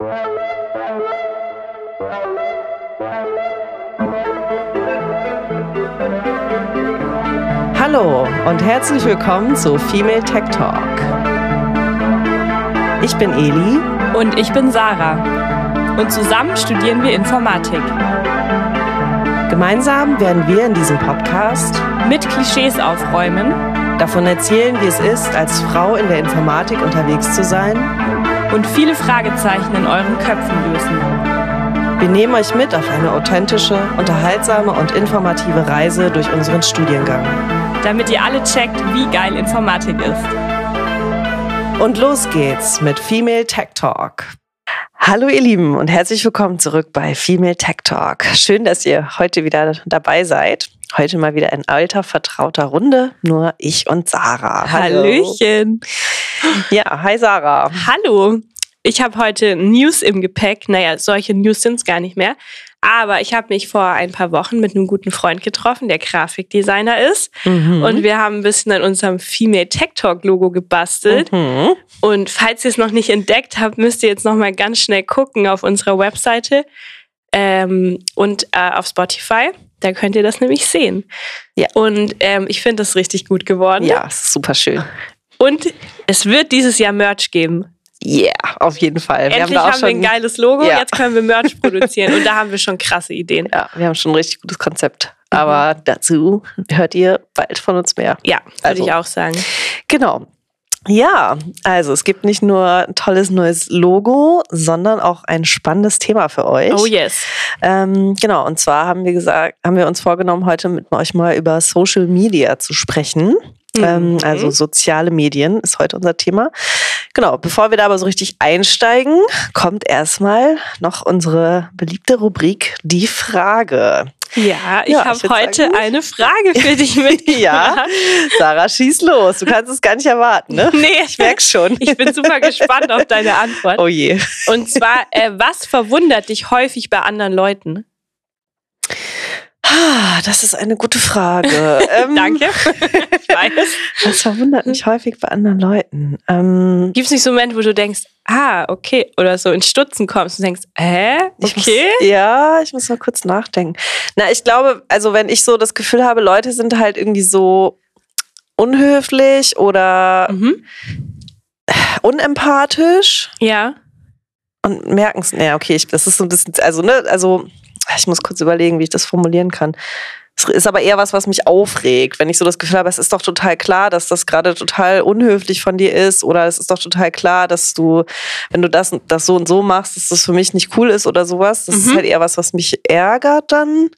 Hallo und herzlich willkommen zu Female Tech Talk. Ich bin Eli Und ich bin Sarah. Und zusammen studieren wir Informatik. Gemeinsam werden wir in diesem Podcast Mit Klischees aufräumen davon erzählen, wie es ist, als Frau in der Informatik unterwegs zu sein. Und viele Fragezeichen in euren Köpfen lösen. Wir nehmen euch mit auf eine authentische, unterhaltsame und informative Reise durch unseren Studiengang. Damit ihr alle checkt, wie geil Informatik ist. Und los geht's mit Female Tech Talk. Hallo ihr Lieben und herzlich willkommen zurück bei Female Tech Talk. Schön, dass ihr heute wieder dabei seid. Heute mal wieder in alter, vertrauter Runde, nur ich und Sarah. Hallo. Hallöchen. Ja, hi Sarah. Hallo. Ich habe heute News im Gepäck. Naja, solche News sind es gar nicht mehr. Aber ich habe mich vor ein paar Wochen mit einem guten Freund getroffen, der Grafikdesigner ist. Mhm. Und wir haben ein bisschen an unserem Female Tech Talk Logo gebastelt. Mhm. Und falls ihr es noch nicht entdeckt habt, müsst ihr jetzt noch mal ganz schnell gucken auf unserer Webseite ähm, und äh, auf Spotify. Da könnt ihr das nämlich sehen. Ja. Und ähm, ich finde das richtig gut geworden. Ja, super schön. Und es wird dieses Jahr Merch geben. Yeah, auf jeden Fall. Endlich da auch haben wir ein schon- geiles Logo, Ja. jetzt können wir Merch produzieren. Und da haben wir schon krasse Ideen. Ja, wir haben schon ein richtig gutes Konzept. Aber dazu hört ihr bald von uns mehr. Ja, würde Also. ich auch sagen. Genau. Ja, also es gibt nicht nur ein tolles neues Logo, sondern auch ein spannendes Thema für euch. Oh yes. Ähm, genau, und zwar haben wir gesagt, haben wir uns vorgenommen, heute mit euch mal über Social Media zu sprechen. Ähm, Mhm. also soziale Medien ist heute unser Thema. Genau, bevor wir da aber so richtig einsteigen, kommt erstmal noch unsere beliebte Rubrik Die Frage. Ja, ich Ja, habe heute eine Frage für dich mitgebracht. Ja, Sarah, schieß los. Du kannst es gar nicht erwarten, ne? Nee, Ich merk schon. Ich bin super gespannt auf deine Antwort. Oh je. Und zwar, äh, was verwundert dich häufig bei anderen Leuten? Ah, Das ist eine gute Frage. Ähm, Danke. ich weiß. Das verwundert mich häufig bei anderen Leuten. Ähm, Gibt es nicht so einen Moment, wo du denkst, ah, okay, oder so in Stutzen kommst und denkst, hä? ich Okay. Muss, ja, ich muss mal kurz nachdenken. Na, ich glaube, also wenn ich so das Gefühl habe, Leute sind halt irgendwie so unhöflich oder Mhm. unempathisch Ja. und merken es. Ja, okay, ich, das ist so ein bisschen, also, ne, also ich muss kurz überlegen, wie ich das formulieren kann. Es ist aber eher was, was mich aufregt, wenn ich so das Gefühl habe, es ist doch total klar, dass das gerade total unhöflich von dir ist oder es ist doch total klar, dass du, wenn du das, das so und so machst, dass das für mich nicht cool ist oder sowas. Das ist Mhm. halt eher was, was mich ärgert dann.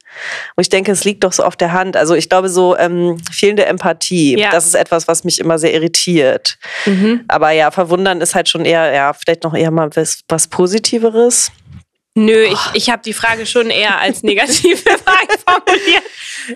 Wo ich denke, es liegt doch so auf der Hand. Also ich glaube so ähm, fehlende Empathie, Ja. das ist etwas, was mich immer sehr irritiert. Mhm. Aber ja, verwundern ist halt schon eher, ja, vielleicht noch eher mal was, was Positiveres. Nö, ich, ich habe die Frage schon eher als negative Frage formuliert.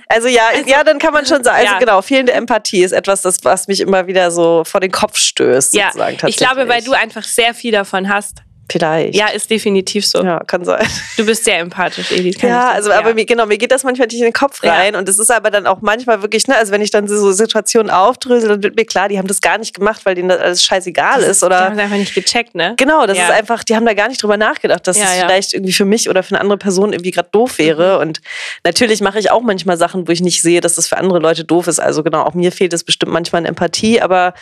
Also ja, ja, dann kann man schon sagen, also Ja. genau, fehlende Empathie ist etwas, das, was mich immer wieder so vor den Kopf stößt, Ja, ich glaube, weil du einfach sehr viel davon hast. Vielleicht. Ja, ist definitiv so. Ja, kann sein. Du bist sehr empathisch, Edith. Ja, also aber mir, genau, mir geht das manchmal nicht in den Kopf Ja. rein und es ist aber dann auch manchmal wirklich, ne, also wenn ich dann so Situationen aufdrösel, dann wird mir klar, die haben das gar nicht gemacht, weil denen das alles scheißegal ist Die oder haben es einfach nicht gecheckt, ne? Genau, das Ja. ist einfach, die haben da gar nicht drüber nachgedacht, dass Ja, es ja. vielleicht irgendwie für mich oder für eine andere Person irgendwie gerade doof wäre. Und natürlich mache ich auch manchmal Sachen, wo ich nicht sehe, dass das für andere Leute doof ist. Also genau, auch mir fehlt es bestimmt manchmal an Empathie. Aber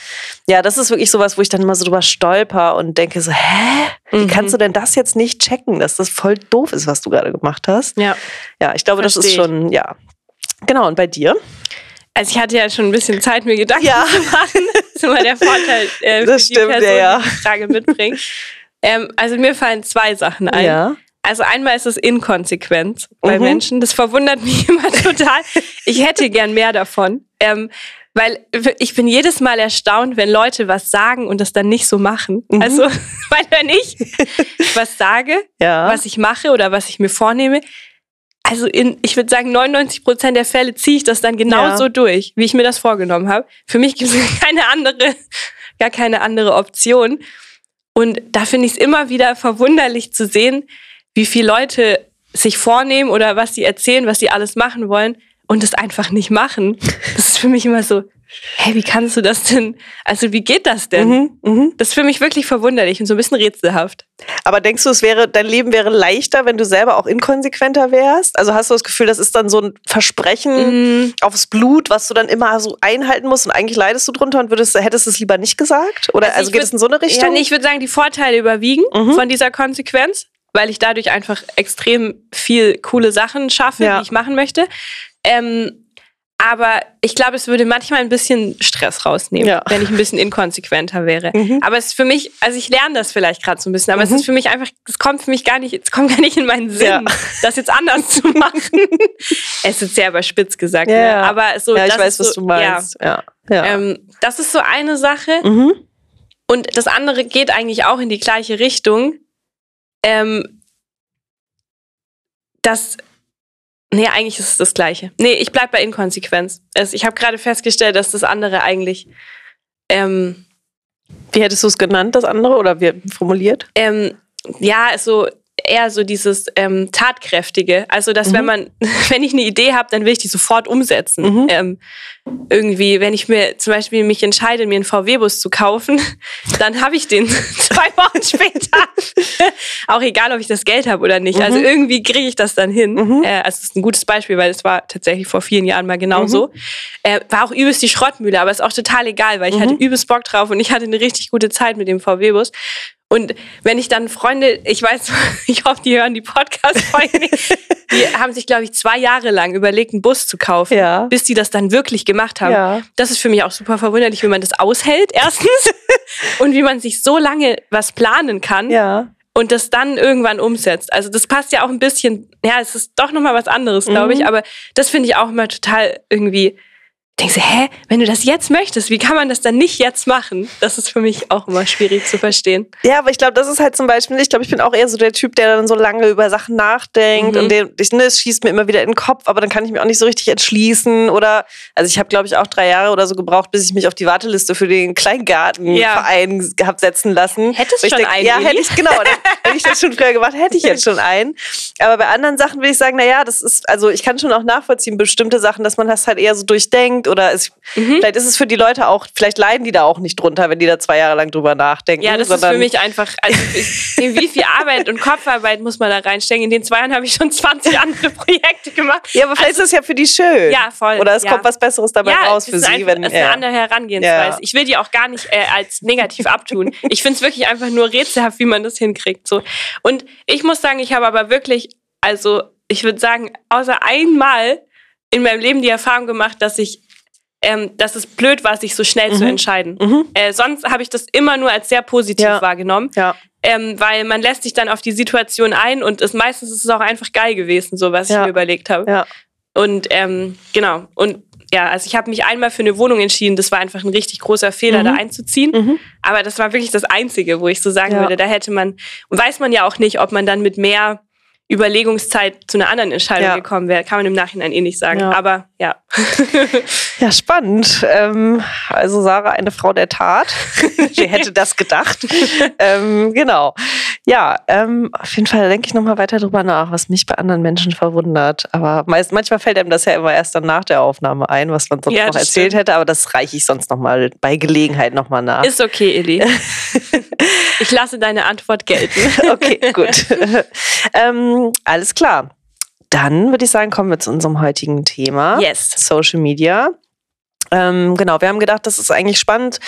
ja, das ist wirklich sowas, wo ich dann immer so drüber stolper und denke so, hä? Wie Mhm. kannst du denn das jetzt nicht checken, dass das voll doof ist, was du gerade gemacht hast? Ja. Ja, ich glaube, das ist Versteh schon, ja. Genau, und bei dir? Also ich hatte ja schon ein bisschen Zeit, mir Gedanken Ja. zu machen. Das ist immer der Vorteil, äh, Das für die stimmt, ja, Person, ja. die die Frage mitbringt. ähm, also mir fallen zwei Sachen ein. Ja. Also einmal ist es Inkonsequenz bei Mhm. Menschen. Das verwundert mich immer total. Ich hätte gern mehr davon. Ähm, weil ich bin jedes Mal erstaunt, wenn Leute was sagen und das dann nicht so machen. Mhm. Also, weil wenn ich was sage, Ja. was ich mache oder was ich mir vornehme, also in, ich würde sagen, 99 Prozent der Fälle ziehe ich das dann genauso Ja. durch, wie ich mir das vorgenommen habe. Für mich gibt es keine andere, gar keine andere Option. Und da finde ich es immer wieder verwunderlich zu sehen, wie viele Leute sich vornehmen oder was sie erzählen, was sie alles machen wollen und es einfach nicht machen. Das ist für mich immer so, hey, wie kannst du das denn, also wie geht das denn? Mhm, mhm. Das ist für mich wirklich verwunderlich und so ein bisschen rätselhaft. Aber denkst du, es wäre, dein Leben wäre leichter, wenn du selber auch inkonsequenter wärst? Also hast du das Gefühl, das ist dann so ein Versprechen Mm, aufs Blut, was du dann immer so einhalten musst und eigentlich leidest du drunter und würdest, hättest es lieber nicht gesagt? Oder also, Also geht es in so eine Ja, Richtung? nee, ich würde sagen, die Vorteile überwiegen Mhm. von dieser Konsequenz, weil ich dadurch einfach extrem viel coole Sachen schaffe, Ja. die ich machen möchte. Ähm, aber ich glaube, es würde manchmal ein bisschen Stress rausnehmen, Ja. wenn ich ein bisschen inkonsequenter wäre. Mhm. Aber es ist für mich, also ich lerne das vielleicht gerade so ein bisschen, aber Mhm. es ist für mich einfach, es kommt für mich gar nicht, es kommt gar nicht in meinen Sinn, Ja. das jetzt anders zu machen. es ist sehr überspitzt gesagt, Ja, ne? aber so. ja, ich weiß, so, was du meinst. Ja. Ähm, das ist so eine Sache. Mhm. Und das andere geht eigentlich auch in die gleiche Richtung. Ähm, das. Nee, eigentlich ist es das Gleiche. Nee, ich bleib bei Inkonsequenz. Es, ich habe gerade festgestellt, dass das andere eigentlich. Ähm, Wie hättest du es genannt, das andere? Oder wie formuliert? ähm, ja, so eher so dieses ähm, tatkräftige. Also, dass Mhm. wenn man, wenn ich eine Idee habe, dann will ich die sofort umsetzen. Mhm. Ähm, irgendwie, wenn ich mir zum Beispiel mich entscheide, mir einen VW-Bus zu kaufen, dann habe ich den zwei Wochen später. Auch egal, ob ich das Geld habe oder nicht. Also Mhm. irgendwie kriege ich das dann hin. Mhm. Äh, also es ist ein gutes Beispiel, weil es war tatsächlich vor vielen Jahren mal genauso. Mhm. Äh, war auch übelst die Schrottmühle, aber ist auch total egal, weil ich Mhm. hatte übelst Bock drauf und ich hatte eine richtig gute Zeit mit dem VW-Bus. Und wenn ich dann Freunde, ich weiß, ich hoffe, die hören die Podcast-Folge die haben sich, glaube ich, zwei Jahre lang überlegt, einen Bus zu kaufen, Ja. bis die das dann wirklich gemacht haben. Ja. Das ist für mich auch super verwunderlich, wie man das aushält, erstens. und wie man sich so lange was planen kann Ja. und das dann irgendwann umsetzt. Also das passt ja auch ein bisschen, ja, es ist doch nochmal was anderes, glaube Mhm. ich, aber das finde ich auch immer total irgendwie, denkst du, hä, wenn du das jetzt möchtest, wie kann man das dann nicht jetzt machen? Das ist für mich auch immer schwierig zu verstehen. Ja, aber ich glaube, das ist halt zum Beispiel, ich glaube, ich bin auch eher so der Typ, der dann so lange über Sachen nachdenkt Mhm. und der, ich, ne, es schießt mir immer wieder in den Kopf, aber dann kann ich mich auch nicht so richtig entschließen oder, also ich habe, glaube ich, auch drei Jahre oder so gebraucht, bis ich mich auf die Warteliste für den Kleingartenverein hab setzen lassen. Hättest ich schon einen, Ja, hätte ich, genau. Hätte ich das schon früher gemacht, hätte ich jetzt schon einen. Aber bei anderen Sachen will ich sagen, naja, das ist, also ich kann schon auch nachvollziehen, bestimmte Sachen, dass man das halt eher so durchdenkt oder es, Mhm. vielleicht ist es für die Leute auch, vielleicht leiden die da auch nicht drunter, wenn die da zwei Jahre lang drüber nachdenken. Ja, das ist für mich einfach, also ich, wie viel Arbeit und Kopfarbeit muss man da reinstecken? In den zwei Jahren habe ich schon 20 andere Projekte gemacht. Ja, aber vielleicht ist es ja für die schön. Ja, voll. Oder es ja. kommt was Besseres dabei raus es für sie. Einfach, wenn, es ist eine ja. andere Herangehensweise. Ja. Ich will die auch gar nicht äh, als negativ abtun. Ich finde es wirklich einfach nur rätselhaft, wie man das hinkriegt. So. Und ich muss sagen, ich habe aber wirklich, also ich würde sagen, außer einmal in meinem Leben die Erfahrung gemacht, dass ich ähm, dass es blöd war, sich so schnell zu Mhm. entscheiden. Mhm. Äh, sonst habe ich das immer nur als sehr positiv Ja. wahrgenommen, Ja. ähm, weil man lässt sich dann auf die Situation ein und es, meistens ist es auch einfach geil gewesen, so was Ja. ich mir überlegt habe. Ja. Und ähm, genau. Und ja, also ich habe mich einmal für eine Wohnung entschieden. Das war einfach ein richtig großer Fehler, Mhm. da einzuziehen. Mhm. Aber das war wirklich das Einzige, wo ich so sagen Ja. würde, da hätte man, und weiß man ja auch nicht, ob man dann mit mehr Überlegungszeit zu einer anderen Entscheidung Ja. gekommen wäre. Kann man im Nachhinein eh nicht sagen. Ja. Aber ja. Ja, spannend. Ähm, also Sarah, eine Frau der Tat. Wer hätte das gedacht? ähm, genau. Ja, ähm, auf jeden Fall denke ich nochmal weiter drüber nach, was mich bei anderen Menschen verwundert. Aber meist, manchmal fällt einem das ja immer erst dann nach der Aufnahme ein, was man sonst Ja, noch erzählt stimmt. hätte. Aber das reiche ich sonst nochmal bei Gelegenheit nochmal nach. Ist okay, Elli. Ich lasse deine Antwort gelten. Okay, gut. ähm, alles klar. Dann würde ich sagen, kommen wir zu unserem heutigen Thema. Yes. Social Media. Ähm, genau, wir haben gedacht, das ist eigentlich spannend,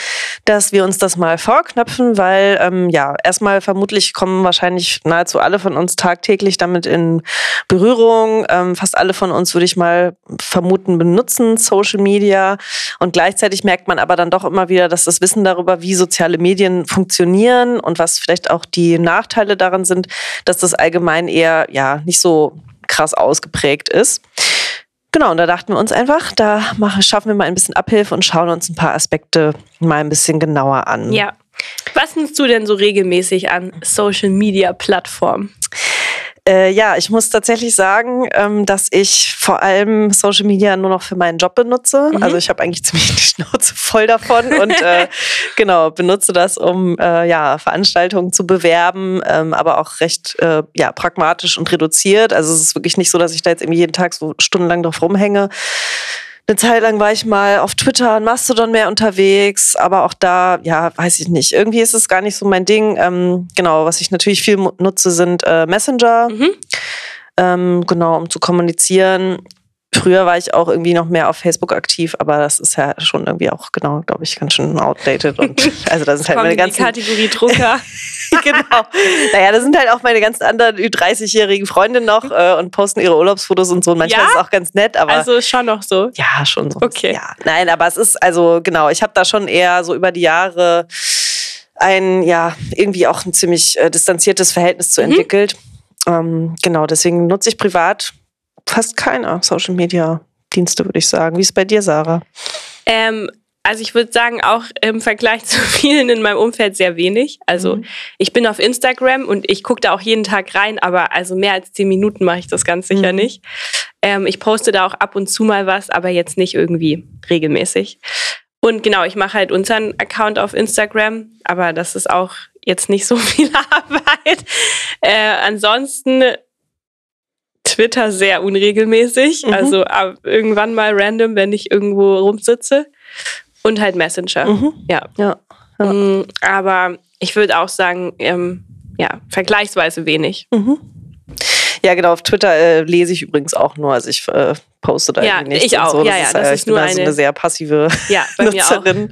dass wir uns das mal vorknöpfen, weil ähm, ja, erstmal vermutlich kommen wahrscheinlich nahezu alle von uns tagtäglich damit in Berührung. Ähm, fast alle von uns, würde ich mal vermuten, benutzen Social Media. Und gleichzeitig merkt man aber dann doch immer wieder, dass das Wissen darüber, wie soziale Medien funktionieren und was vielleicht auch die Nachteile daran sind, dass das allgemein eher ja nicht so krass ausgeprägt ist. Genau, und da dachten wir uns einfach, da machen, schaffen wir mal ein bisschen Abhilfe und schauen uns ein paar Aspekte mal ein bisschen genauer an. Ja. Was nutzt du denn so regelmäßig an Social Media Plattformen? Äh, ja, ich muss tatsächlich sagen, ähm, dass ich vor allem Social Media nur noch für meinen Job benutze. Mhm. Also ich habe eigentlich ziemlich die Schnauze voll davon und äh, genau benutze das, um äh, ja Veranstaltungen zu bewerben, ähm, aber auch recht äh, ja pragmatisch und reduziert. Also es ist wirklich nicht so, dass ich da jetzt irgendwie jeden Tag so stundenlang drauf rumhänge. Eine Zeit lang war ich mal auf Twitter und Mastodon mehr unterwegs, aber auch da, ja, weiß ich nicht. Irgendwie ist es gar nicht so mein Ding. Ähm, genau, was ich natürlich viel nutze, sind äh, Messenger. Mhm. Ähm, genau, um zu kommunizieren. Früher war ich auch irgendwie noch mehr auf Facebook aktiv, aber das ist ja schon irgendwie auch, genau, glaube ich, ganz schön outdated. Und also das ist halt meine ganze Kategorie Drucker. genau. Naja, da sind halt auch meine ganzen anderen 30-jährigen Freunde noch äh, und posten ihre Urlaubsfotos und so. Und manchmal ja? ist es auch ganz nett, aber. Also schon noch so. Ja, schon so. Okay. Ja. Nein, aber es ist, also genau, ich habe da schon eher so über die Jahre ein, ja, irgendwie auch ein ziemlich äh, distanziertes Verhältnis zu mhm. entwickelt. Ähm, genau, deswegen nutze ich privat fast keine Social Media Dienste, würde ich sagen. Wie ist es bei dir, Sarah? Ähm, also ich würde sagen, auch im Vergleich zu vielen in meinem Umfeld sehr wenig. Also mhm. ich bin auf Instagram und ich gucke da auch jeden Tag rein, aber also mehr als zehn Minuten mache ich das ganz sicher mhm. nicht. Ähm, ich poste da auch ab und zu mal was, aber jetzt nicht irgendwie regelmäßig. Und genau, ich mache halt unseren Account auf Instagram, aber das ist auch jetzt nicht so viel Arbeit. Äh, ansonsten Twitter sehr unregelmäßig. Mhm. Also irgendwann mal random, wenn ich irgendwo rumsitze. Und halt Messenger. Mhm. Ja. ja. ja. Mm, aber ich würde auch sagen, ähm, ja, vergleichsweise wenig. Mhm. Ja, genau, auf Twitter äh, lese ich übrigens auch nur. Also ich äh, poste da ja, nichts. Ich auch, so. ja, ja, das äh, ist nur eine, eine, eine sehr passive ja, Nutzerin.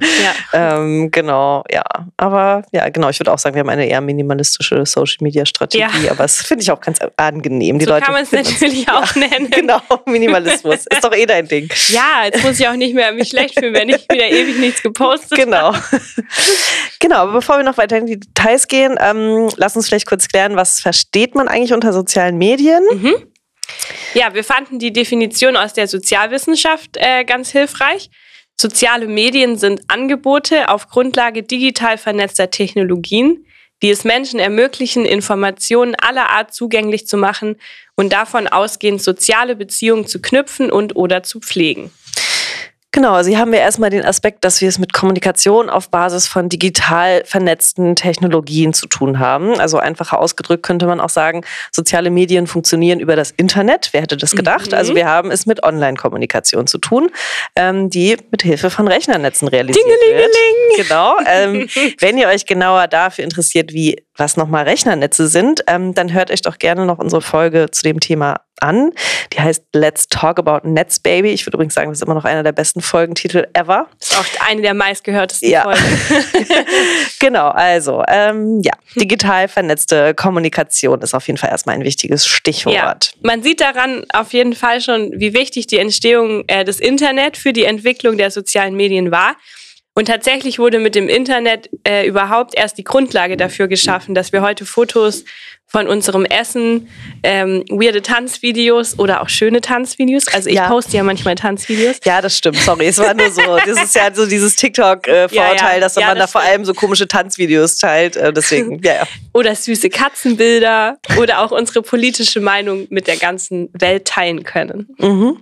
Ja. Ähm, genau, ja. Aber ja, genau, ich würde auch sagen, wir haben eine eher minimalistische Social-Media-Strategie, ja. aber das finde ich auch ganz angenehm. Die so Leute kann man es natürlich auch nennen. Genau, Minimalismus. ist doch eh dein Ding. Ja, jetzt muss ich auch nicht mehr mich schlecht fühlen, wenn ich wieder ewig nichts gepostet genau. habe. Genau, aber bevor wir noch weiter in die Details gehen, ähm, lass uns vielleicht kurz klären, was versteht man eigentlich unter sozialen Medien? Mhm. Ja, wir fanden die Definition aus der Sozialwissenschaft äh, ganz hilfreich. Soziale Medien sind Angebote auf Grundlage digital vernetzter Technologien, die es Menschen ermöglichen, Informationen aller Art zugänglich zu machen und davon ausgehend soziale Beziehungen zu knüpfen und oder zu pflegen. Genau, also hier haben wir erstmal den Aspekt, dass wir es mit Kommunikation auf Basis von digital vernetzten Technologien zu tun haben. Also einfacher ausgedrückt könnte man auch sagen, soziale Medien funktionieren über das Internet. Wer hätte das gedacht? Mhm. Also wir haben es mit Online-Kommunikation zu tun, ähm, die mit Hilfe von Rechnernetzen realisiert wird. Genau. Ähm, wenn ihr euch genauer dafür interessiert, wie was nochmal Rechnernetze sind, ähm, dann hört euch doch gerne noch unsere Folge zu dem Thema an. Die heißt Let's Talk About Nets Baby. Ich würde übrigens sagen, das ist immer noch einer der besten Folgentitel ever. Das ist auch eine der meistgehörtesten ja. Folgen. genau, also ähm, ja, digital vernetzte Kommunikation ist auf jeden Fall erstmal ein wichtiges Stichwort. Ja. Man sieht daran auf jeden Fall schon, wie wichtig die Entstehung äh, des Internet für die Entwicklung der sozialen Medien war. Und tatsächlich wurde mit dem Internet äh, überhaupt erst die Grundlage dafür geschaffen, dass wir heute Fotos von unserem Essen, ähm, weirde Tanzvideos oder auch schöne Tanzvideos. Also ich ja. poste ja manchmal Tanzvideos. Ja, das stimmt. Sorry, es war nur so. Das ist ja so dieses TikTok-Vorurteil, ja, ja. dass man das da vor allem so komische Tanzvideos teilt. Äh, deswegen, ja, ja. Oder süße Katzenbilder oder auch unsere politische Meinung mit der ganzen Welt teilen können. Mhm.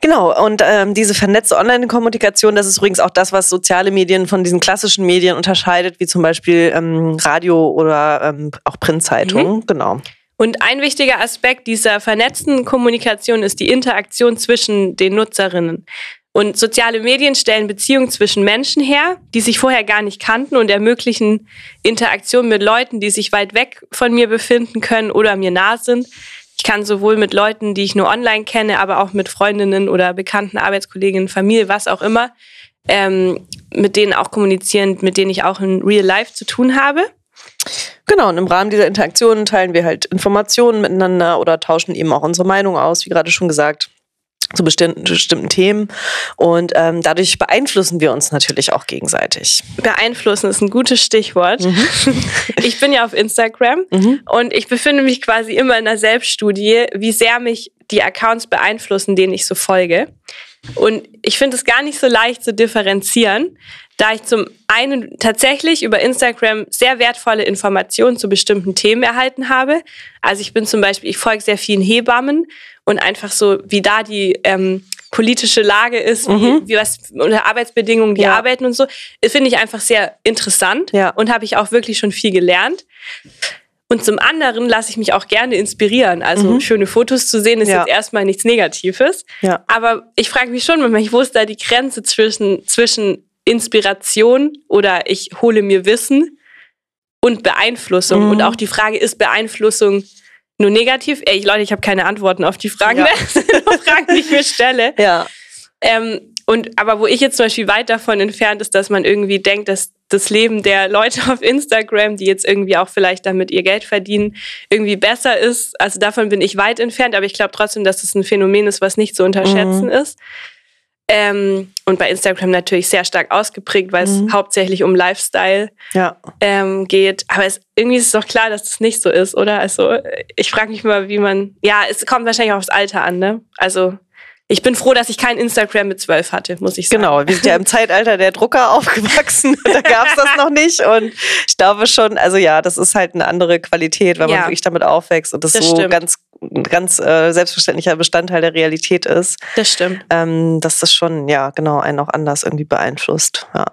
Genau, und ähm, diese vernetzte Online-Kommunikation, das ist übrigens auch das, was soziale Medien von diesen klassischen Medien unterscheidet, wie zum Beispiel ähm, Radio oder ähm, auch Printzeitungen. Mhm. Genau. Und ein wichtiger Aspekt dieser vernetzten Kommunikation ist die Interaktion zwischen den Nutzerinnen. Und soziale Medien stellen Beziehungen zwischen Menschen her, die sich vorher gar nicht kannten und ermöglichen Interaktion mit Leuten, die sich weit weg von mir befinden können oder mir nah sind. Ich kann sowohl mit Leuten, die ich nur online kenne, aber auch mit Freundinnen oder bekannten Arbeitskolleginnen, Familie, was auch immer, ähm, mit denen auch kommunizieren, mit denen ich auch in Real Life zu tun habe. Genau, und im Rahmen dieser Interaktionen teilen wir halt Informationen miteinander oder tauschen eben auch unsere Meinung aus, wie gerade schon gesagt zu bestimmten, bestimmten Themen. Und ähm, dadurch beeinflussen wir uns natürlich auch gegenseitig. Beeinflussen ist ein gutes Stichwort. Mhm. Ich bin ja auf Instagram mhm. und ich befinde mich quasi immer in einer Selbststudie, wie sehr mich die Accounts beeinflussen, denen ich so folge. Und ich finde es gar nicht so leicht zu differenzieren, da ich zum einen tatsächlich über Instagram sehr wertvolle Informationen zu bestimmten Themen erhalten habe. Also ich bin zum Beispiel, ich folge sehr vielen Hebammen und einfach so, wie da die ähm, politische Lage ist, wie, mhm. wie was unter Arbeitsbedingungen die ja. arbeiten und so, finde ich einfach sehr interessant ja. und habe ich auch wirklich schon viel gelernt. Und zum anderen lasse ich mich auch gerne inspirieren. Also Mhm. schöne Fotos zu sehen ist Ja. jetzt erstmal nichts Negatives. Ja. Aber ich frage mich schon manchmal, wo ist da die Grenze zwischen, zwischen Inspiration oder ich hole mir Wissen und Beeinflussung? Mhm. Und auch die Frage, ist Beeinflussung nur negativ? Ey, Leute, ich habe keine Antworten auf die Fragen. Ja. Das Fragen, die ich mir stelle. Ja. Ähm, und aber wo ich jetzt zum Beispiel weit davon entfernt ist, dass man irgendwie denkt, dass das Leben der Leute auf Instagram, die jetzt irgendwie auch vielleicht damit ihr Geld verdienen, irgendwie besser ist. Also davon bin ich weit entfernt, aber ich glaube trotzdem, dass es ein Phänomen ist, was nicht zu unterschätzen Mhm. ist. Ähm, und bei Instagram natürlich sehr stark ausgeprägt, weil Mhm. es hauptsächlich um Lifestyle Ja. ähm, geht. Aber es, irgendwie ist es doch klar, dass das nicht so ist, oder? Also ich frage mich mal, wie man. Ja, es kommt wahrscheinlich auch aufs Alter an, ne? Also ich bin froh, dass ich kein Instagram mit zwölf hatte, muss ich sagen. Genau, wir sind ja im Zeitalter der Drucker aufgewachsen. da gab es das noch nicht. Und ich glaube schon, also ja, das ist halt eine andere Qualität, weil Ja. man wirklich damit aufwächst und das, Das so stimmt. ganz, ein ganz äh, selbstverständlicher Bestandteil der Realität ist, Das stimmt. ähm, dass das schon, ja, genau, einen auch anders irgendwie beeinflusst. Ja.